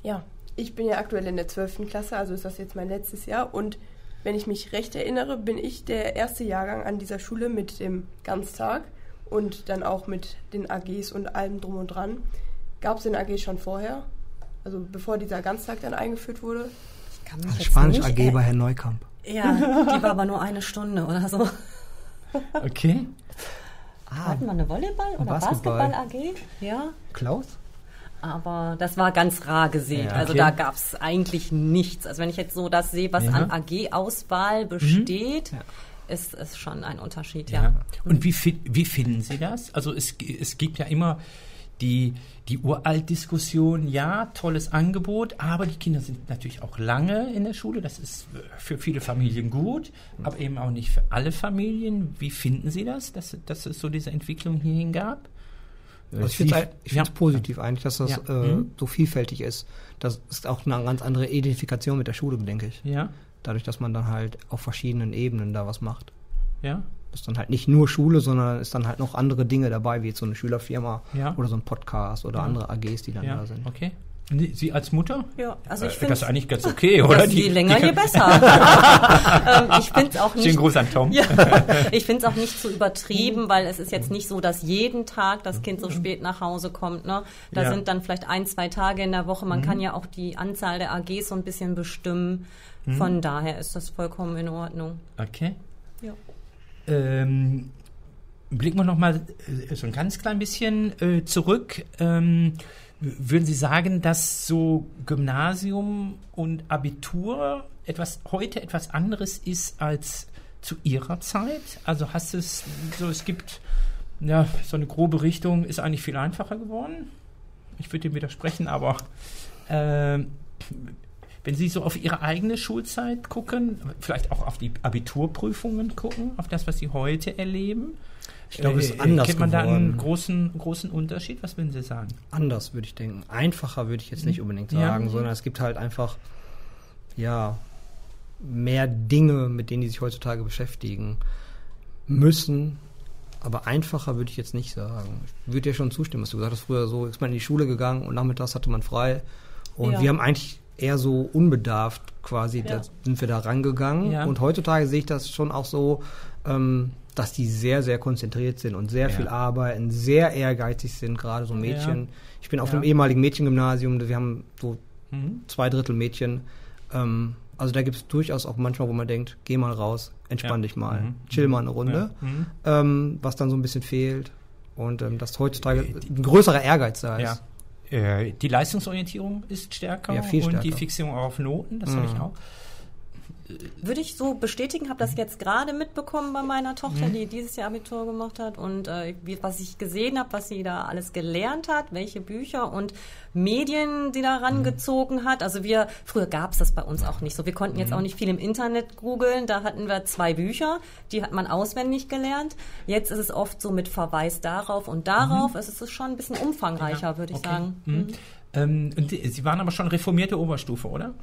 Ja, ich bin ja aktuell in der 12. Klasse, also ist das jetzt mein letztes Jahr. Und wenn ich mich recht erinnere, bin ich der erste Jahrgang an dieser Schule mit dem Ganztag und dann auch mit den AGs und allem drum und dran. Gab es den AG schon vorher? Also bevor dieser Ganztag dann eingeführt wurde? Ich kann mich Spanisch nicht AG bei er- Herrn Neukamp. Ja, die war aber nur eine Stunde oder so. Okay. Hatten wir eine Volleyball- oder Basketball. Basketball-AG? Ja. Klaus? Aber das war ganz rar gesät. Ja, also okay. da gab es eigentlich nichts. Also wenn ich jetzt so das sehe, was Ja. an AG-Auswahl besteht, ist es schon ein Unterschied, ja. Ja. Und wie, wie finden Sie das? Also es, es gibt ja immer die, die Uralt-Diskussion, ja, tolles Angebot, aber die Kinder sind natürlich auch lange in der Schule. Das ist für viele Familien gut, aber eben auch nicht für alle Familien. Wie finden Sie das, dass, dass es so diese Entwicklung hierhin gab? Also ich finde es Ja. positiv eigentlich, dass das Ja. äh, Mhm. so vielfältig ist. Das ist auch eine ganz andere Identifikation mit der Schule, denke ich. Ja, Dadurch, dass man dann halt auf verschiedenen Ebenen da was macht. ja. Das ist dann halt nicht nur Schule, sondern ist dann halt noch andere Dinge dabei, wie jetzt so eine Schülerfirma Ja. oder so ein Podcast oder Ja. andere AGs, die dann Ja, da sind. okay. Und Sie als Mutter? Ja, also ich Äh, finde das ist eigentlich ganz okay, oder? je länger, je besser. ähm, ich finde es auch nicht. Schönen Gruß an Tom. Ja, ich finde es auch nicht zu übertrieben, weil es ist jetzt nicht so, dass jeden Tag das Kind so spät nach Hause kommt. Ne? Da Ja. sind dann vielleicht ein, zwei Tage in der Woche. Man kann ja auch die Anzahl der AGs so ein bisschen bestimmen. Von daher ist das vollkommen in Ordnung. Okay. Ähm, blicken wir noch mal äh, so ein ganz klein bisschen äh, zurück. Ähm, würden Sie sagen, dass so Gymnasium und Abitur etwas heute etwas anderes ist als zu ihrer Zeit? Also hast es so, es gibt ja so eine grobe Richtung, ist eigentlich viel einfacher geworden. Ich würde dem widersprechen, aber äh, wenn Sie so auf Ihre eigene Schulzeit gucken, vielleicht auch auf die Abiturprüfungen gucken, auf das, was Sie heute erleben, Ich glaube, es ist äh, anders Kennt man da einen geworden. großen, großen Unterschied? Was würden Sie sagen? anders, würde ich denken. Einfacher würde ich jetzt nicht unbedingt Ja. sagen, sondern es gibt halt einfach, ja, mehr Dinge, mit denen die sich heutzutage beschäftigen müssen. Aber einfacher würde ich jetzt nicht sagen. Ich würde dir schon zustimmen, was du gesagt hast. Früher so ist man in die Schule gegangen und nachmittags hatte man frei. Und Ja. wir haben eigentlich eher so unbedarft quasi, Ja. da sind wir da rangegangen. Ja. Und heutzutage sehe ich das schon auch so, ähm, dass die sehr, sehr konzentriert sind und sehr Ja. viel arbeiten, sehr ehrgeizig sind, gerade so Mädchen. Ich bin auf einem ehemaligen Mädchengymnasium, wir haben so Mhm. zwei Drittel Mädchen. Ähm, also da gibt es durchaus auch manchmal, wo man denkt, geh mal raus, entspann dich mal, Mhm. chill mal eine Runde, Ja. Mhm. ähm, was dann so ein bisschen fehlt. Und ähm, dass heutzutage ein größerer Ehrgeiz da ist. Ja. Äh, Die Leistungsorientierung ist stärker Ja, viel und die stärker. Fixierung auf Noten, das habe ich Mhm. auch. Würde ich so bestätigen, habe das jetzt gerade mitbekommen bei meiner Tochter, die dieses Jahr Abitur gemacht hat und äh, wie, was ich gesehen habe, was sie da alles gelernt hat, welche Bücher und Medien sie da rangezogen hat. Also wir, früher gab es das bei uns auch nicht so. Wir konnten jetzt auch nicht viel im Internet googeln. Da hatten wir zwei Bücher, die hat man auswendig gelernt. Jetzt ist es oft so mit Verweis darauf und darauf. Es ist schon ein bisschen umfangreicher, würde ich Okay. sagen. Mhm. Ähm, und die- Sie waren aber schon reformierte Oberstufe, oder?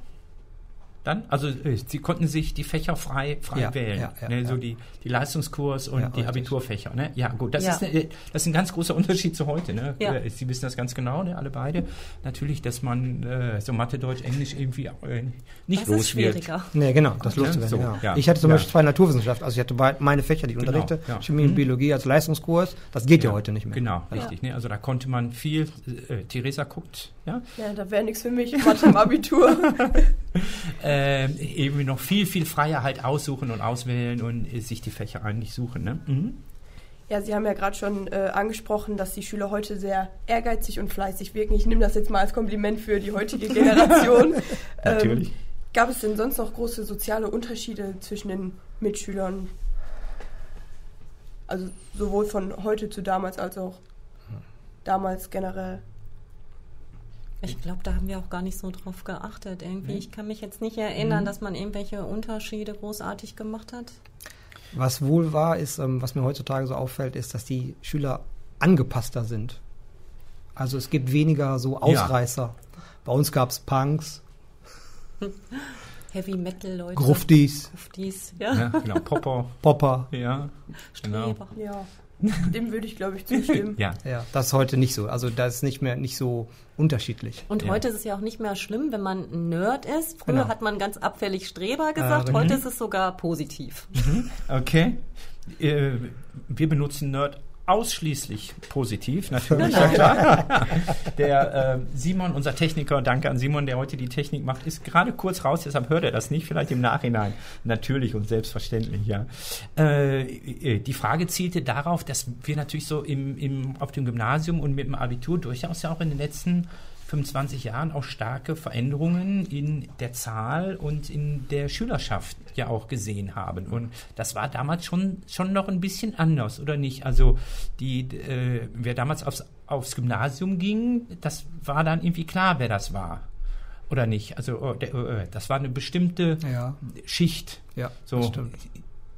Dann? Also Sie konnten sich die Fächer frei, frei Ja, wählen. ja, ja, ne, so die, die Leistungskurs und Ja, die richtig. Abiturfächer. Ne? Ja, gut, das, Ja. Ist, äh, das ist ein ganz großer Unterschied zu heute. Ne? Ja. Äh, Sie wissen das ganz genau, ne? alle beide. Natürlich, dass man äh, so Mathe, Deutsch, Englisch irgendwie äh, nicht Das los ist wird. schwieriger. Nee, genau, das Ja, lustige. so, ja. ja. Ich hatte zum Ja. Beispiel zwei Naturwissenschaften, also ich hatte meine Fächer, die ich Genau, unterrichte, ja. Chemie und Mhm. Biologie als Leistungskurs, das geht ja, heute nicht mehr. Genau, richtig. Ne? Also da konnte man viel, äh, Theresa guckt, ja, Ja, da wäre nichts für mich. Mathe im Abitur. äh, eben noch viel, viel freier halt aussuchen und auswählen und äh, sich die Fächer eigentlich suchen. Ne? Mhm. Ja, Sie haben ja gerade schon äh, angesprochen, dass die Schüler heute sehr ehrgeizig und fleißig wirken. Ich nehme das jetzt mal als Kompliment für die heutige Generation. Natürlich. Ähm, gab es denn sonst noch große soziale Unterschiede zwischen den Mitschülern? Also sowohl von heute zu damals als auch damals generell. Ich glaube, da haben wir auch gar nicht so drauf geachtet. Irgendwie, ich kann mich jetzt nicht erinnern, dass man irgendwelche Unterschiede großartig gemacht hat. Was wohl wahr ist, ähm, was mir heutzutage so auffällt, ist, dass die Schüler angepasster sind. Also es gibt weniger so Ausreißer. Bei uns gab es Punks, Heavy Metal Leute. Gruftis, Gruftis, ja. Ja, genau, Popper, Popper. ja, genau. Streber. Ja, dem würde ich, glaube ich, zustimmen. Ja, Ja, das ist heute nicht so. Also da ist nicht mehr nicht so unterschiedlich. Und Ja. heute ist es ja auch nicht mehr schlimm, wenn man ein Nerd ist. Früher Genau. hat man ganz abfällig Streber gesagt, richtig. heute ist es sogar positiv. okay. Äh, wir benutzen Nerd ausschließlich positiv, natürlich. Genau. Ja, klar. Der äh, Simon, unser Techniker, danke an Simon, der heute die Technik macht, ist gerade kurz raus, deshalb hört er das nicht, vielleicht im Nachhinein. Natürlich und selbstverständlich, ja. Äh, äh, die Frage zielte darauf, dass wir natürlich so im, im, auf dem Gymnasium und mit dem Abitur durchaus ja auch in den letzten 25 Jahren auch starke Veränderungen in der Zahl und in der Schülerschaft ja auch gesehen haben. Und das war damals schon, schon noch ein bisschen anders, oder nicht? Also die, äh, wer damals aufs, aufs Gymnasium ging, das war dann irgendwie klar, wer das war. Oder nicht? Also oh, der, äh, das war eine bestimmte Ja, Schicht. ja, So, das stimmt.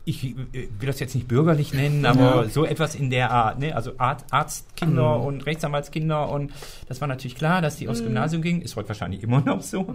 Ich äh, will das jetzt nicht bürgerlich nennen, aber so etwas in der Art, ne? Also Art, Arztkinder Mhm. und Rechtsanwaltskinder und das war natürlich klar, dass die aufs Gymnasium gingen, ist heute wahrscheinlich immer noch so.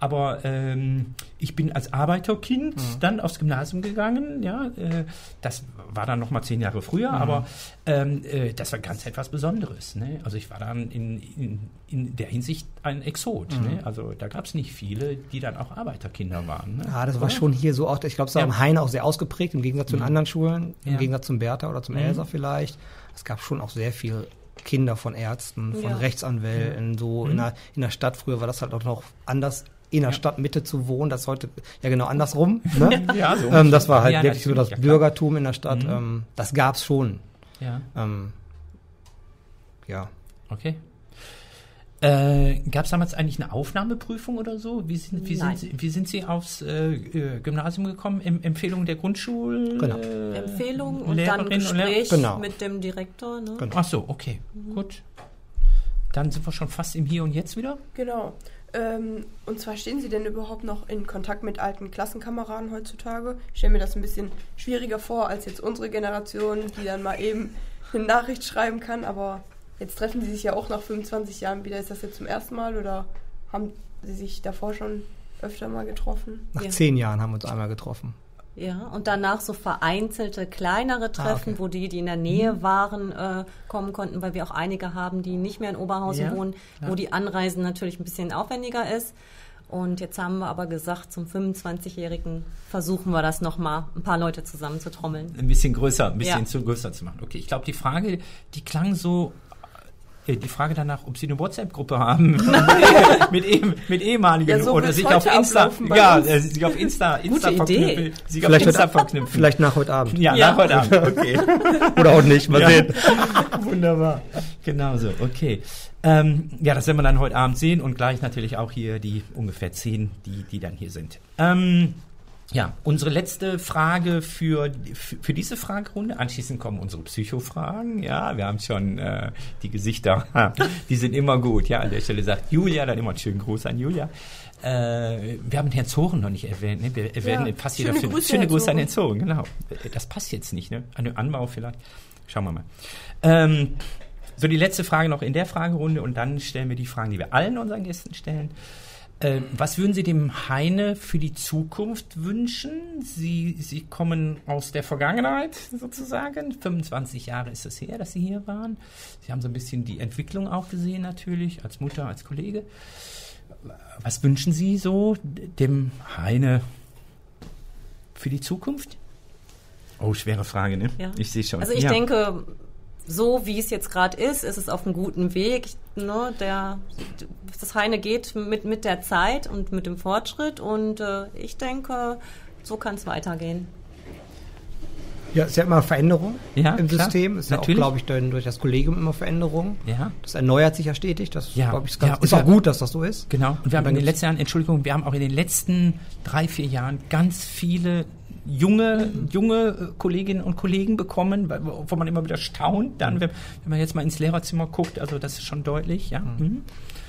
Aber ähm, ich bin als Arbeiterkind Mhm. dann aufs Gymnasium gegangen, ja. Äh, das war dann noch mal zehn Jahre früher, Mhm. aber ähm, äh, das war ganz etwas Besonderes. Ne? Also ich war dann in, in, in der Hinsicht ein Exot. Mhm. Ne? Also da gab es nicht viele, die dann auch Arbeiterkinder waren. Ne? Ja, das war schon hier so auch, ich glaube, es war Ja. am Hain auch sehr ausgeprägt, im Gegensatz zu den anderen Schulen, im Ja. Gegensatz zum Bertha oder zum Mhm. Elsa vielleicht. Es gab schon auch sehr viele Kinder von Ärzten, von Ja. Rechtsanwälten, so in, der, in der Stadt. Früher war das halt auch noch anders, in der Ja. Stadtmitte zu wohnen. Das ist heute ja genau andersrum. Ne? Ja, so. ähm, das war halt Ja, wirklich so das. Bürgertum in der Stadt. Mhm. Ähm, das gab's schon. Ja. Ähm, ja. Okay. Äh, Gab es damals eigentlich eine Aufnahmeprüfung oder so? Wie sind, wie sind, Sie, wie sind Sie aufs äh, äh, Gymnasium gekommen? Em Empfehlung der Grundschul? Genau. Äh, Empfehlung und dann Lehrerinnen und Lehrer? Gespräch Genau. mit dem Direktor. Ne? Genau. Ach so, okay, gut. Dann sind wir schon fast im Hier und Jetzt wieder. Genau. Ähm, und zwar stehen Sie denn überhaupt noch in Kontakt mit alten Klassenkameraden heutzutage? Ich stelle mir das ein bisschen schwieriger vor als jetzt unsere Generation, die dann mal eben eine Nachricht schreiben kann. Aber jetzt treffen Sie sich ja auch nach 25 Jahren wieder. Ist das jetzt zum ersten Mal oder haben Sie sich davor schon öfter mal getroffen? Nach Ja. zehn Jahren haben wir uns einmal getroffen. Ja, und danach so vereinzelte kleinere Treffen, okay. wo die, die in der Nähe waren, äh, kommen konnten, weil wir auch einige haben, die nicht mehr in Oberhausen Ja, wohnen, wo die Anreisen natürlich ein bisschen aufwendiger ist. Und jetzt haben wir aber gesagt, zum 25-Jährigen versuchen wir das nochmal, ein paar Leute zusammenzutrommeln. Ein bisschen größer, ein bisschen Ja. zu größer zu machen. Okay, ich glaube, die Frage, die klang so, die Frage danach, ob Sie eine WhatsApp-Gruppe haben mit, eh, mit ehemaligen Ja, so oder wird's sich auf Insta, ja, äh, sich auf Insta, Insta verknüpfen, sich auf Vielleicht Insta heute- verknüpfen. Vielleicht nach heute Abend. Ja, Ja. nach heute Abend, okay. Oder auch nicht. Mal Ja. sehen. Wunderbar. Genau so, okay. Ähm, ja, das werden wir dann heute Abend sehen und gleich natürlich auch hier die ungefähr zehn, die, die dann hier sind. Ähm, ja, unsere letzte Frage für, für, für diese Fragerunde. Anschließend kommen unsere Psychofragen. Ja, wir haben schon äh, die Gesichter, die sind immer gut. Ja, an der Stelle sagt Julia, dann immer einen schönen Gruß an Julia. Äh, wir haben Herrn Zoren noch nicht erwähnt. Ne? Wir erwähnen Ja, fast schöne jeder Grüße, schöne Grüße an. Herrn Zoren, genau. Das passt jetzt nicht, ne? An den Anbau vielleicht. Schauen wir mal. Ähm, so, die letzte Frage noch in der Fragerunde und dann stellen wir die Fragen, die wir allen unseren Gästen stellen. Ähm, was würden Sie dem Heine für die Zukunft wünschen? Sie, Sie kommen aus der Vergangenheit sozusagen. 25 Jahre ist es her, dass Sie hier waren. Sie haben so ein bisschen die Entwicklung auch gesehen natürlich, als Mutter, als Kollege. Was wünschen Sie so dem Heine für die Zukunft? Oh, schwere Frage, ne? Ja. Ich sehe schon. Also ich ja. denke, so wie es jetzt gerade ist, ist es auf einem guten Weg. Ne, der, das Heine geht mit, mit der Zeit und mit dem Fortschritt und äh, ich denke, so kann es weitergehen. Ja, es ist ja immer Veränderung Ja, im klar. System. Es ist Natürlich. ja auch, glaube ich, dann durch das Kollegium immer Veränderung. Ja. Das erneuert sich ja stetig. Das Ja. glaube ich, ist, Ja, ganz, und ist auch gut, dass das so ist. Genau. Und wir haben dann in den letzten Jahren, Entschuldigung, wir haben auch in den letzten drei, vier Jahren ganz viele junge, junge äh, Kolleginnen und Kollegen bekommen, wo man immer wieder staunt, dann, wenn, wenn man jetzt mal ins Lehrerzimmer guckt, also das ist schon deutlich, ja. Mhm.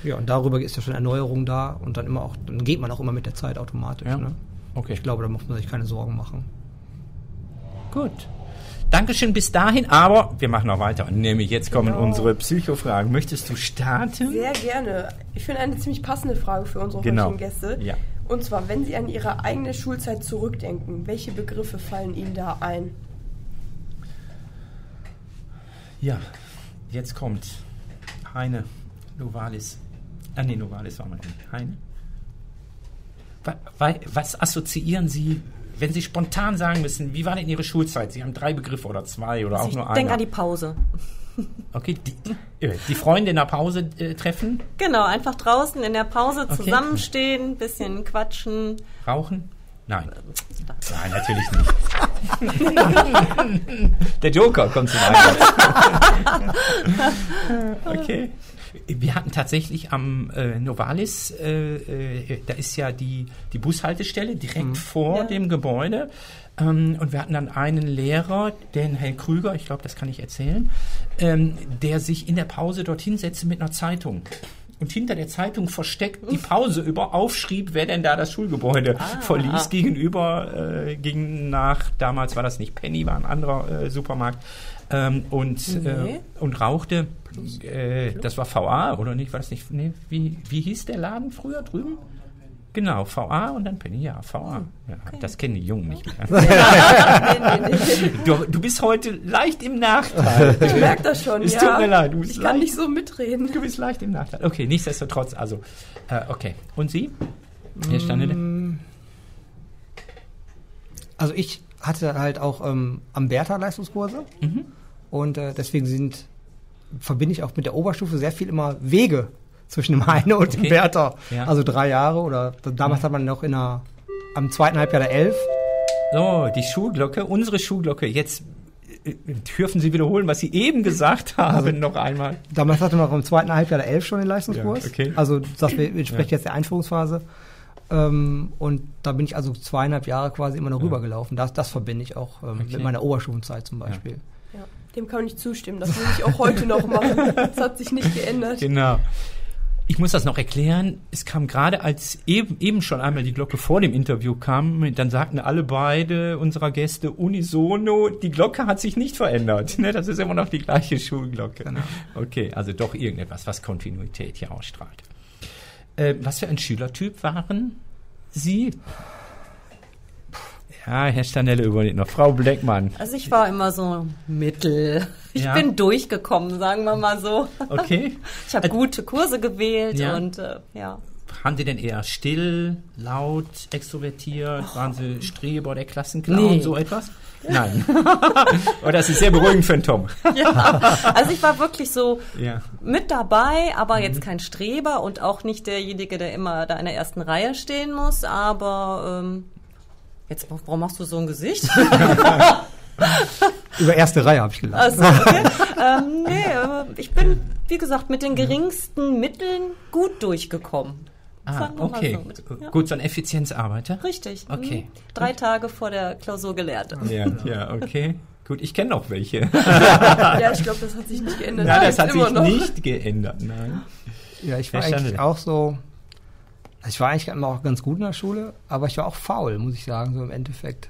Ja, und darüber ist ja schon Erneuerung da und dann immer auch, dann geht man auch immer mit der Zeit automatisch. Ja. Ne? Okay. Ich glaube, da muss man sich keine Sorgen machen. Gut. Dankeschön bis dahin, aber wir machen noch weiter. Nämlich jetzt kommen Genau. unsere Psychofragen. Möchtest du starten? Sehr gerne. Ich finde eine ziemlich passende Frage für unsere Genau. heutigen Gäste. Ja. Und zwar, wenn Sie an Ihre eigene Schulzeit zurückdenken, welche Begriffe fallen Ihnen da ein? Ja, jetzt kommt Heine Novalis. Ah, nee, Novalis war mal nicht. Heine. Wa- wa- Was assoziieren Sie, wenn Sie spontan sagen müssen, wie war denn Ihre Schulzeit? Sie haben drei Begriffe oder zwei oder auch ich nur denke einer. an die Pause. Okay, die, äh, die Freunde in der Pause äh, treffen, Genau, einfach draußen in der Pause Okay. zusammenstehen, bisschen quatschen. rauchen? Nein. Nein, natürlich nicht. Der Joker kommt zum Einsatz. okay. Wir hatten tatsächlich am äh, Novalis, äh, äh, da ist ja die, die Bushaltestelle direkt vor Ja. dem Gebäude. Ähm, und wir hatten dann einen Lehrer, den Herrn Krüger, ich glaube, das kann ich erzählen, ähm, der sich in der Pause dorthin setzte mit einer Zeitung. Und hinter der Zeitung versteckt die Pause über aufschrieb, wer denn da das Schulgebäude verließ. Gegenüber äh, ging nach, damals war das nicht Penny, war ein anderer äh, Supermarkt. Ähm, und, äh, Nee. und rauchte. Äh, das war VA, oder nicht? War das nicht? Nee, wie, wie hieß der Laden früher drüben? Genau, VA und dann Penny, ja, VA. Ja, Das kennen die Jungen nicht mehr. nee. Du, du bist heute leicht im Nachteil. Ich merke das schon, Es ja. tut mir leid, du bist ich kann leicht- nicht so mitreden. Du bist leicht im Nachteil. Okay, nichtsdestotrotz, also, äh, okay. Und Sie? Hier stande der. Also ich hatte halt auch ähm, am Bertha Leistungskurse Mhm. und äh, deswegen sind verbinde ich auch mit der Oberstufe sehr viel immer Wege zwischen dem Heine und dem Okay. Bertha. Ja. Also drei Jahre oder damals hat man noch in der am zweiten Halbjahr der elf. So, die Schulglocke, unsere Schulglocke. Jetzt äh, dürfen Sie wiederholen, was Sie eben gesagt haben, Also- noch einmal? Damals hatte man noch im zweiten Halbjahr der 11 schon den Leistungskurs. Ja, okay. Also das entspricht jetzt der Einführungsphase. Ähm, und da bin ich also zweieinhalb Jahre quasi immer noch rübergelaufen. Das, das verbinde ich auch ähm, Okay. mit meiner Oberschulzeit zum Beispiel. Ja, dem kann nicht zustimmen. Das würde ich auch heute noch machen. Das hat sich nicht geändert. Genau. Ich muss das noch erklären. Es kam gerade, als eben, eben schon einmal die Glocke vor dem Interview kam, dann sagten alle beide unserer Gäste unisono, die Glocke hat sich nicht verändert. Ne? Das ist immer noch die gleiche Schulglocke. Genau. Okay, also doch irgendetwas, was Kontinuität hier ausstrahlt. Äh, was für ein Schülertyp waren Sie? Ja, Herr Stanelle überlegt noch. Frau Bleckmann. Also ich war immer so mittel. Ich Ja. bin durchgekommen, sagen wir mal so. Okay. Ich habe gute Kurse gewählt Ja. und äh, ja. Waren Sie denn eher still, laut, extrovertiert? Waren Sie Streber der Klassenclown, Nee. so etwas? Nein. Oder das ist sehr beruhigend für einen Tom. Also ich war wirklich so Ja. mit dabei, aber jetzt kein Streber und auch nicht derjenige, der immer da in der ersten Reihe stehen muss. Aber ähm, jetzt, warum machst du so ein Gesicht? Über erste Reihe habe ich gelacht. Also, okay. ähm, nee, ich bin, wie gesagt, mit den geringsten Mitteln gut durchgekommen. Ah, Sagen wir mal okay. so. Mit- ja. Gut, so ein Effizienzarbeiter. Richtig. Okay. Mhm. Drei Tage vor der Klausur gelernt. Ja, ja, okay. Gut, ich kenne noch welche. Ja, ich glaube, das hat sich nicht geändert. Nein, das Gibt's hat sich noch. nicht geändert, nein. Ja, ich war eigentlich auch so. Also ich war eigentlich immer auch ganz gut in der Schule, aber ich war auch faul, muss ich sagen, so im Endeffekt.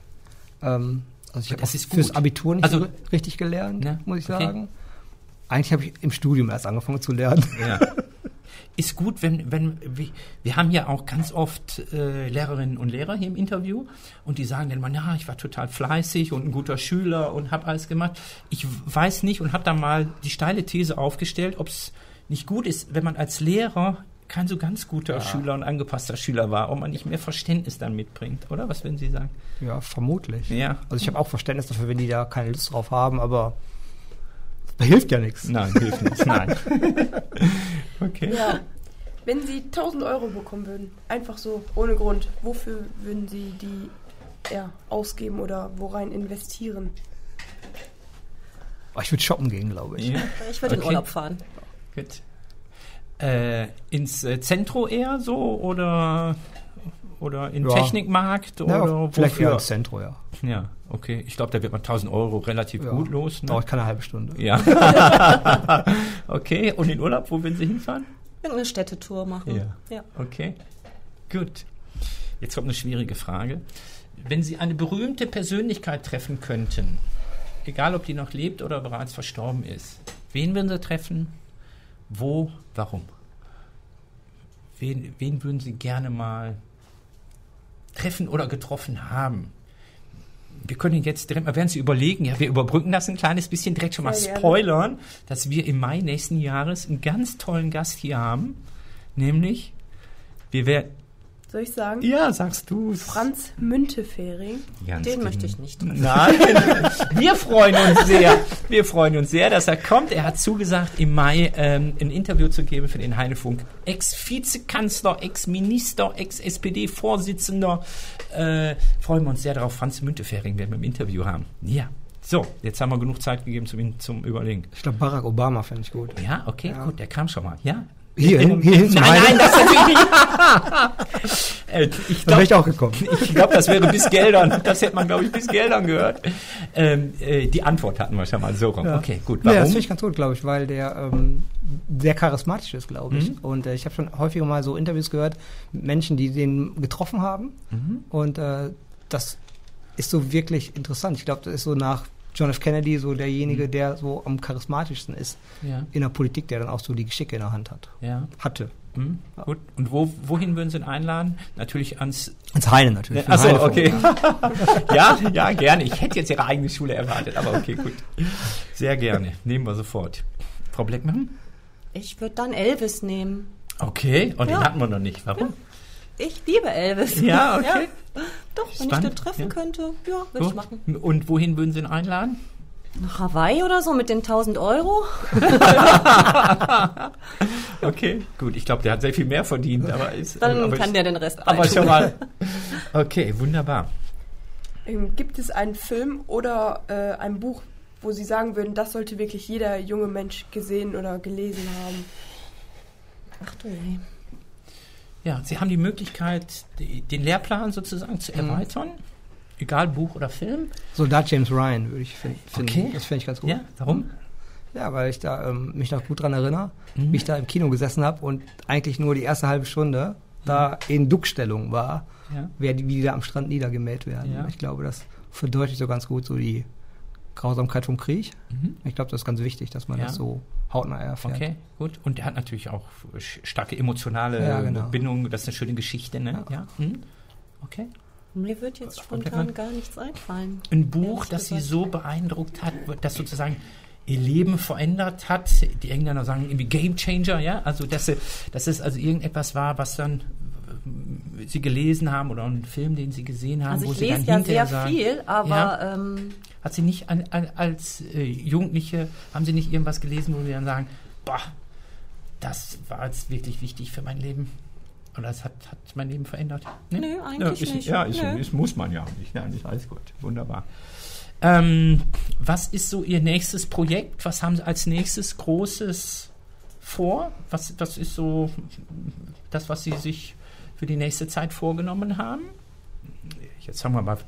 Ähm, also ich habe fürs. Abitur nicht Also- so richtig gelernt, Ne, muss ich okay. sagen. Eigentlich habe ich im Studium erst angefangen zu lernen. Ja. Ist gut, wenn, wenn wir, wir haben ja auch ganz oft äh, Lehrerinnen und Lehrer hier im Interview und die sagen dann mal, ja, ich war total fleißig und ein guter Schüler und habe alles gemacht. Ich weiß nicht und habe da mal die steile These aufgestellt, ob es nicht gut ist, wenn man als Lehrer kein so ganz guter Schüler und angepasster Schüler war, ob man nicht mehr Verständnis dann mitbringt, oder? Was würden Sie sagen? Ja, vermutlich. Ja. Also ich habe auch Verständnis dafür, wenn die da keine Lust drauf haben, aber das hilft ja nichts. Nein, hilft nichts, nein. Okay. Ja. Wenn Sie 1000 Euro bekommen würden, einfach so, ohne Grund, wofür würden Sie die ja, ausgeben oder worein investieren? Oh, ich würde shoppen gehen, glaube ich. Ja. Ich würde in Okay. Urlaub fahren. Gut. Äh, ins äh, Zentro eher so oder oder in Ja. Technikmarkt oder Ja, vielleicht eher wofür? ins Zentrum, ja. Ja, okay. Ich glaube, da wird man 1000 Euro relativ ja. gut los. Ne? Dauert keine halbe Stunde. Ja. okay. Und in Urlaub, wo würden Sie hinfahren? Irgendeine Städtetour machen. Ja. ja. Okay. Gut. Jetzt kommt eine schwierige Frage. Wenn Sie eine berühmte Persönlichkeit treffen könnten, egal ob die noch lebt oder bereits verstorben ist, wen würden Sie treffen? Wo? Warum? Wen, wen würden Sie gerne mal treffen oder getroffen haben? Wir können jetzt direkt mal, werden Sie überlegen, ja, wir überbrücken das ein kleines bisschen, direkt schon mal spoilern, dass wir im Mai nächsten Jahres einen ganz tollen Gast hier haben, nämlich, wir werden, Soll ich sagen? ja, sagst du Franz Müntefering. Ganz Den genau. möchte ich nicht. Nein, wir freuen uns sehr. Wir freuen uns sehr, dass er kommt. Er hat zugesagt, im Mai ähm, ein Interview zu geben für den Heinefunk. Ex-Vizekanzler, Ex-Minister, Ex-SPD-Vorsitzender. Äh, freuen wir uns sehr darauf. Franz Müntefering werden wir im Interview haben. Ja. So, jetzt haben wir genug Zeit gegeben zum, zum Überlegen. Ich glaube, Barack Obama fände ich gut. Ja, okay, gut, der kam schon mal. Ja? Hier, In- hier hin zum Nein, nein, das natürlich nicht. äh, ich Da wäre ich glaub, auch gekommen. ich glaube, das wäre bis Geldern. Das hätte man, glaube ich, bis Geldern gehört. Ähm, äh, die Antwort hatten wir schon mal so rum. Ja. Okay, gut. Nee, das Warum? finde ich ganz gut, glaube ich, weil der ähm, sehr charismatisch ist, glaube ich. Mhm. Und äh, ich habe schon häufiger mal so Interviews gehört mit Menschen, die den getroffen haben. Mhm. Und äh, das ist so wirklich interessant. Ich glaube, das ist so nach John F. Kennedy so derjenige, Mhm. der so am charismatischsten ist ja, in der Politik, der dann auch so die Geschicke in der Hand hat. ja. Hatte. Hm, gut. Und wo, wohin würden Sie ihn einladen? Natürlich ans. Ins Heine natürlich. Achso, Heine okay. ja, ja, gerne. Ich hätte jetzt Ihre eigene Schule erwartet, aber okay, gut. Sehr gerne. Nehmen wir sofort. Frau Bleckmann? Ich würde dann Elvis nehmen. Okay, und den Ja. hatten wir noch nicht. Warum? Ich liebe Elvis. Ja, okay. Doch, wenn Spannend, ich den treffen ja. könnte, ja, würde ich machen. Und wohin würden Sie ihn einladen? Nach Hawaii oder so mit den 1000 Euro? Okay, gut. Ich glaube, der hat sehr viel mehr verdient, aber ist. Dann aber kann ich, der den Rest Aber behalten. schon mal. Okay, wunderbar. Ähm, gibt es einen Film oder äh, ein Buch, wo Sie sagen würden, das sollte wirklich jeder junge Mensch gesehen oder gelesen haben? Ach du je. Ja, Sie haben die Möglichkeit, die, den Lehrplan sozusagen zu Mhm. erweitern, egal Buch oder Film. Soldat James Ryan würde ich fin- finden. Okay. Das finde ich ganz gut. Ja, warum? Ja, weil ich da ähm, mich noch gut dran erinnere, Mhm. wie ich da im Kino gesessen habe und eigentlich nur die erste halbe Stunde da in Duckstellung war, Ja. wer die, wie die da am Strand niedergemäht werden. Ja. Ich glaube, das verdeutlicht so ganz gut so die Grausamkeit vom Krieg. Mhm. Ich glaube, das ist ganz wichtig, dass man Ja. das so hautnah erfährt. Okay, gut. Und der hat natürlich auch starke emotionale Ja, genau. Bindung. Das ist eine schöne Geschichte, ne? Ja. Mhm. Okay. Mir wird jetzt spontan gar nichts einfallen. Ein Buch, das Sie gesagt. so beeindruckt hat, das sozusagen ihr Leben verändert hat. Die Engländer sagen irgendwie Game Changer, ja? Also, dass, sie- dass es also irgendetwas war, was dann äh, Sie gelesen haben oder einen Film, den Sie gesehen haben, Also wo ich Sie dann lese ja hinterher sehr sagen, viel, aber Ja. ähm, Hat Sie nicht an, an, als äh, Jugendliche, haben Sie nicht irgendwas gelesen, wo Sie dann sagen, boah, das war jetzt wirklich wichtig für mein Leben? Oder es hat, hat mein Leben verändert? Nee? Nö, eigentlich ist, nicht. Ja, ist, Nö. ist, muss man ja auch nicht. Ja, ist alles gut. Wunderbar. Ähm, was ist so Ihr nächstes Projekt? Was haben Sie als nächstes Großes vor? Was, was ist so das, was Sie sich für die nächste Zeit vorgenommen haben? Jetzt fangen wir mal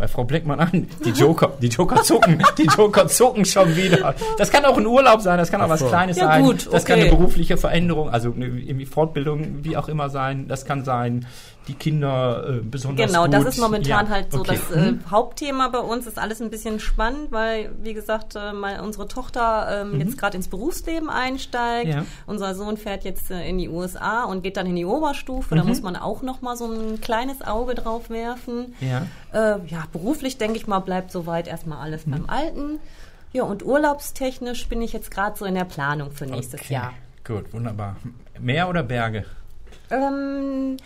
bei Frau Bleckmann an. Die Joker, die Joker zucken, die Joker zucken schon wieder. Das kann auch ein Urlaub sein, das kann auch was so. Kleines Ja, sein. gut, Das kann eine okay. berufliche Veränderung, also eine irgendwie Fortbildung, wie auch immer sein. Das kann sein, die Kinder äh, besonders Genau, gut. das ist momentan Ja, halt so okay. das äh, Mhm. Hauptthema bei uns. Ist alles ein bisschen spannend, weil, wie gesagt, äh, mal unsere Tochter ähm, jetzt gerade ins Berufsleben einsteigt. Mhm. Ja. Unser Sohn fährt jetzt äh, in die USA und geht dann in die Oberstufe. Da Mhm. muss man auch noch mal so ein kleines Auge drauf werfen. Ja. Äh, ja, beruflich denke ich mal, bleibt soweit erstmal alles Mhm. beim Alten. Ja, und urlaubstechnisch bin ich jetzt gerade so in der Planung für nächstes Okay. Jahr. Gut, wunderbar. Meer oder Berge? Ähm,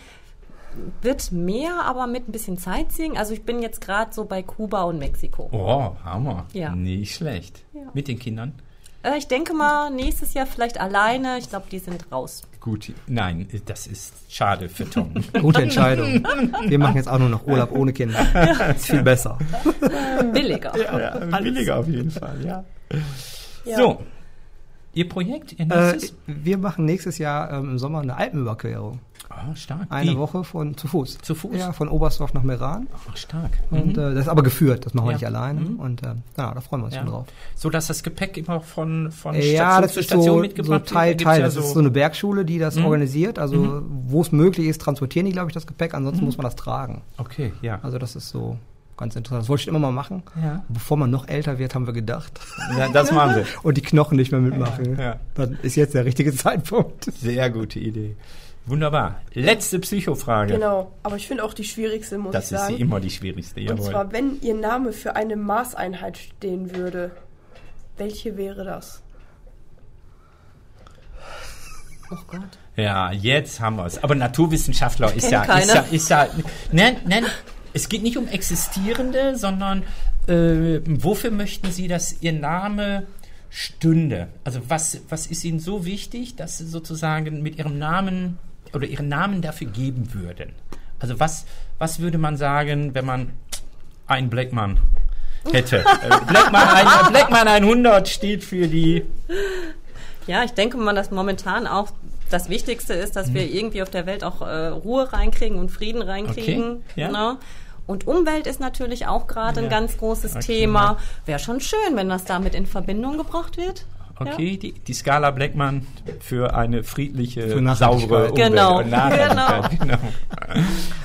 wird mehr, aber mit ein bisschen Sightseeing. Also ich bin jetzt gerade so bei Kuba und Mexiko. Oh, Hammer. Ja. Nicht schlecht. Ja. Mit den Kindern? Äh, ich denke mal, nächstes Jahr vielleicht alleine. Ich glaube, die sind raus. Gut. Nein, das ist schade für Tom. Gute Entscheidung. Wir machen jetzt auch nur noch Urlaub ohne Kinder. ist viel besser. Billiger. ja, billiger auf jeden Fall, ja. Ja. So. Ihr Projekt, ihr Äh, nächstes? wir machen nächstes Jahr ähm, im Sommer eine Alpenüberquerung. Ah, stark. Eine Wie? Woche von zu Fuß. Zu Fuß? Ja, von Oberstdorf nach Meran. Ach, stark. Und Mhm. äh, das ist aber geführt, das machen wir Ja. nicht alleine. Mhm. Und äh, ja, da freuen wir uns Ja. schon drauf. So, dass das Gepäck immer von, von Ja, Station das zu ist Station so, so mitgebracht Teil, wird? Da Teil. gibt's Das ja ist so eine Bergschule, die das Mhm. organisiert. Also wo es möglich ist, transportieren die, glaube ich, das Gepäck. Ansonsten Mhm. muss man das tragen. Okay, ja. Also das ist so ganz interessant. Das wollte ich immer mal machen. Ja. Bevor man noch älter wird, haben wir gedacht. ja das machen wir. Und die Knochen nicht mehr mitmachen. Ja. Dann ist jetzt der richtige Zeitpunkt. Sehr gute Idee. Wunderbar. Letzte Psychofrage. Genau, aber ich finde auch die schwierigste, muss Das ich ist sagen. sie immer die schwierigste. Und Jawohl. zwar, wenn Ihr Name für eine Maßeinheit stehen würde, welche wäre das? Oh Gott. Ja, jetzt haben wir es. Aber Naturwissenschaftler ist ja, ist ja, ist ja, nein, nein, es geht nicht um Existierende, sondern äh, wofür möchten Sie, dass Ihr Name stünde? Also was, was ist Ihnen so wichtig, dass Sie sozusagen mit Ihrem Namen oder Ihren Namen dafür geben würden? Also was, was würde man sagen, wenn man einen Blackman hätte? Äh, Blackman, ein, Blackman 100 steht für die Ja, ich denke mal, dass momentan auch das Wichtigste ist, dass Mhm. wir irgendwie auf der Welt auch äh, Ruhe reinkriegen und Frieden reinkriegen. Okay, ja. Ne? Und Umwelt ist natürlich auch gerade Ja. ein ganz großes Okay, Thema. ja. Wäre schon schön, wenn das damit in Verbindung gebracht wird. Okay, die, die Skala Blackman für eine friedliche, Für saubere Umwelt. Genau, und Nachhaltigkeit, genau.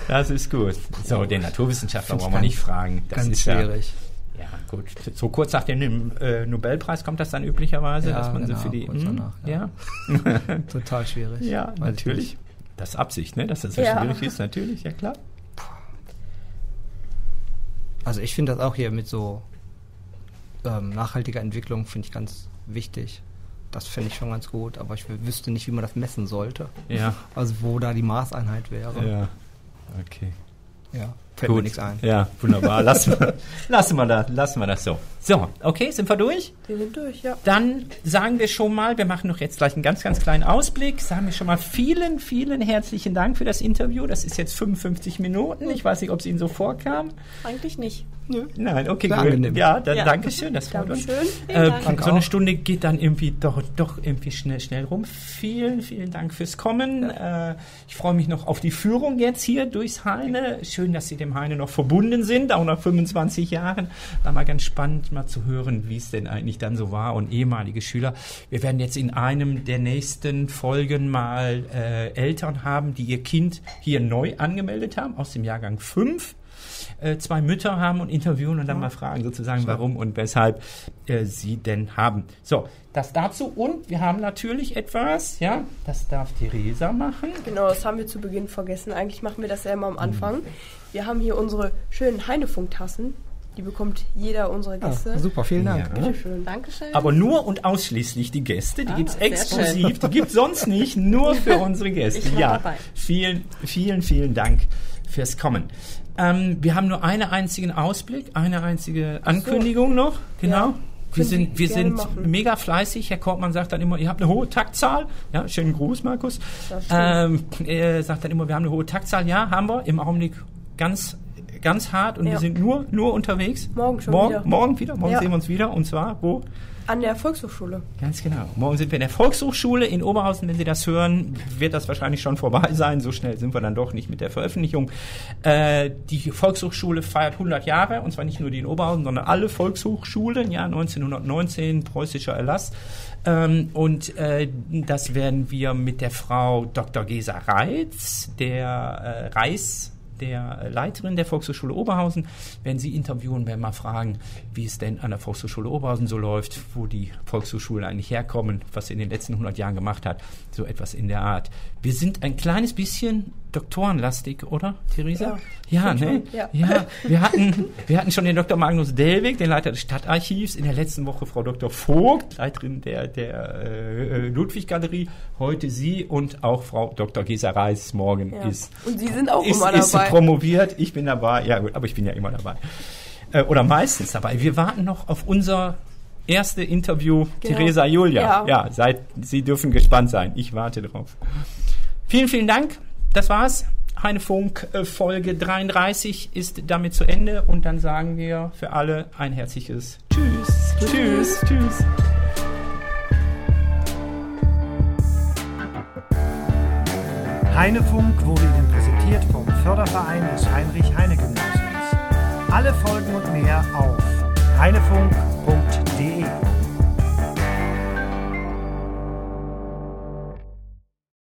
Das ist gut. So, den Naturwissenschaftler brauchen wir nicht fragen. Das Ganz ist schwierig. Ja, ja, gut. So kurz nach dem äh, Nobelpreis kommt das dann üblicherweise, Ja, dass man genau, so für die. kurz hm, danach, ja, ja. Total schwierig. ja, natürlich. Das ist Absicht, ne? Dass das so Ja. schwierig ist, natürlich, ja klar. Also ich finde das auch hier mit so ähm, nachhaltiger Entwicklung finde ich ganz wichtig. Das finde ich schon ganz gut, aber ich wüsste nicht, wie man das messen sollte. Ja, Also wo da die Maßeinheit wäre. ja. Okay. Ja. Fällt mir nichts ein. Ja, wunderbar. lassen, wir, lassen, wir das, lassen wir das so. So, okay, sind wir durch? Wir sind durch, ja. Dann sagen wir schon mal, wir machen noch jetzt gleich einen ganz, ganz kleinen Ausblick. Sagen wir schon mal vielen, vielen herzlichen Dank für das Interview. Das ist jetzt 55 Minuten. Ich weiß nicht, ob es Ihnen so vorkam. Eigentlich nicht. Nein, okay, Sehr gut. angenehm. Ja, dann Ja. danke schön. Das freut uns. Dankeschön. Äh, so eine. Stunde geht dann irgendwie doch, doch irgendwie schnell, schnell rum. Vielen, vielen Dank fürs Kommen. Äh, ich freue mich noch auf die Führung jetzt hier durchs Heine. Schön, dass Sie dem Heine noch verbunden sind, auch nach 25 Jahren. War mal ganz spannend, mal zu hören, wie es denn eigentlich dann so war und ehemalige Schüler. Wir werden jetzt in einem der nächsten Folgen mal äh, Eltern haben, die ihr Kind hier neu angemeldet haben, aus dem Jahrgang 5 äh, zwei Mütter haben und interviewen und dann mal fragen sozusagen, warum und weshalb äh, sie denn haben. So, das dazu und wir haben natürlich etwas, ja, das darf Theresa machen. Genau, das haben wir zu Beginn vergessen. Eigentlich machen wir das ja immer am Anfang. Wir haben hier unsere schönen Heinefunk-Tassen. Die bekommt jeder unserer Ah, Gäste. super, vielen Dank. Ja. Bitte schön. Dankeschön. Aber nur und ausschließlich die Gäste, die Ah, gibt's sehr exklusiv, die gibt's sonst nicht, nur für unsere Gäste. Ja, dabei. vielen, vielen, vielen Dank fürs Kommen. Ähm, wir haben nur einen einzigen Ausblick, eine einzige Ankündigung noch, genau. Ja. Wir sind, wir sind machen. mega fleißig. Herr Kortmann sagt dann immer, ihr habt eine hohe Taktzahl. Ja, schönen Gruß, Markus. Ähm, er sagt dann immer, wir haben eine hohe Taktzahl. Ja, haben wir. Im Augenblick ganz, ganz hart und Ja. wir sind nur, nur unterwegs. Morgen schon morgen, wieder. Morgen wieder. Morgen Ja. sehen wir uns wieder. Und zwar, wo? An der Volkshochschule. Ganz genau. Morgen sind wir in der Volkshochschule in Oberhausen. Wenn Sie das hören, wird das wahrscheinlich schon vorbei sein. So schnell sind wir dann doch nicht mit der Veröffentlichung. Äh, die Volkshochschule feiert 100 Jahre, und zwar nicht nur die in Oberhausen, sondern alle Volkshochschulen. Ja, 1919, preußischer Erlass. Ähm, und äh, das werden wir mit der Frau Dr. Gesa Reitz, der äh, Reis der Leiterin der Volkshochschule Oberhausen, werden Sie interviewen, werden mal fragen, wie es denn an der Volkshochschule Oberhausen so läuft, wo die Volkshochschulen eigentlich herkommen, was sie in den letzten 100 Jahren gemacht hat, so etwas in der Art. Wir sind ein kleines bisschen doktorenlastig, oder, Theresa? Ja, stimmt ne? ja. ja. Wir hatten, wir hatten schon den Dr. Magnus Dellwig, den Leiter des Stadtarchivs, in der letzten Woche Frau Dr. Vogt, Leiterin der, der äh, Ludwig-Galerie, heute Sie und auch Frau Dr. Gesa Reis morgen Ja. ist Und Sie sind auch ist, immer ist dabei. promoviert, ich bin dabei, ja gut, aber ich bin ja immer dabei. Äh, oder meistens dabei. Wir warten noch auf unser erste Interview, Genau. Theresa Julia. Ja. Ja, seid, Sie dürfen gespannt sein. Ich warte drauf. Vielen, vielen Dank. Das war's. Heinefunk äh, Folge 33 ist damit zu Ende und dann sagen wir für alle ein herzliches Tschüss. Tschüss. Tschüss. Heinefunk wurde Ihnen präsentiert vom Förderverein des Heinrich-Heine-Gymnasiums. Alle Folgen und mehr auf heinefunk.de.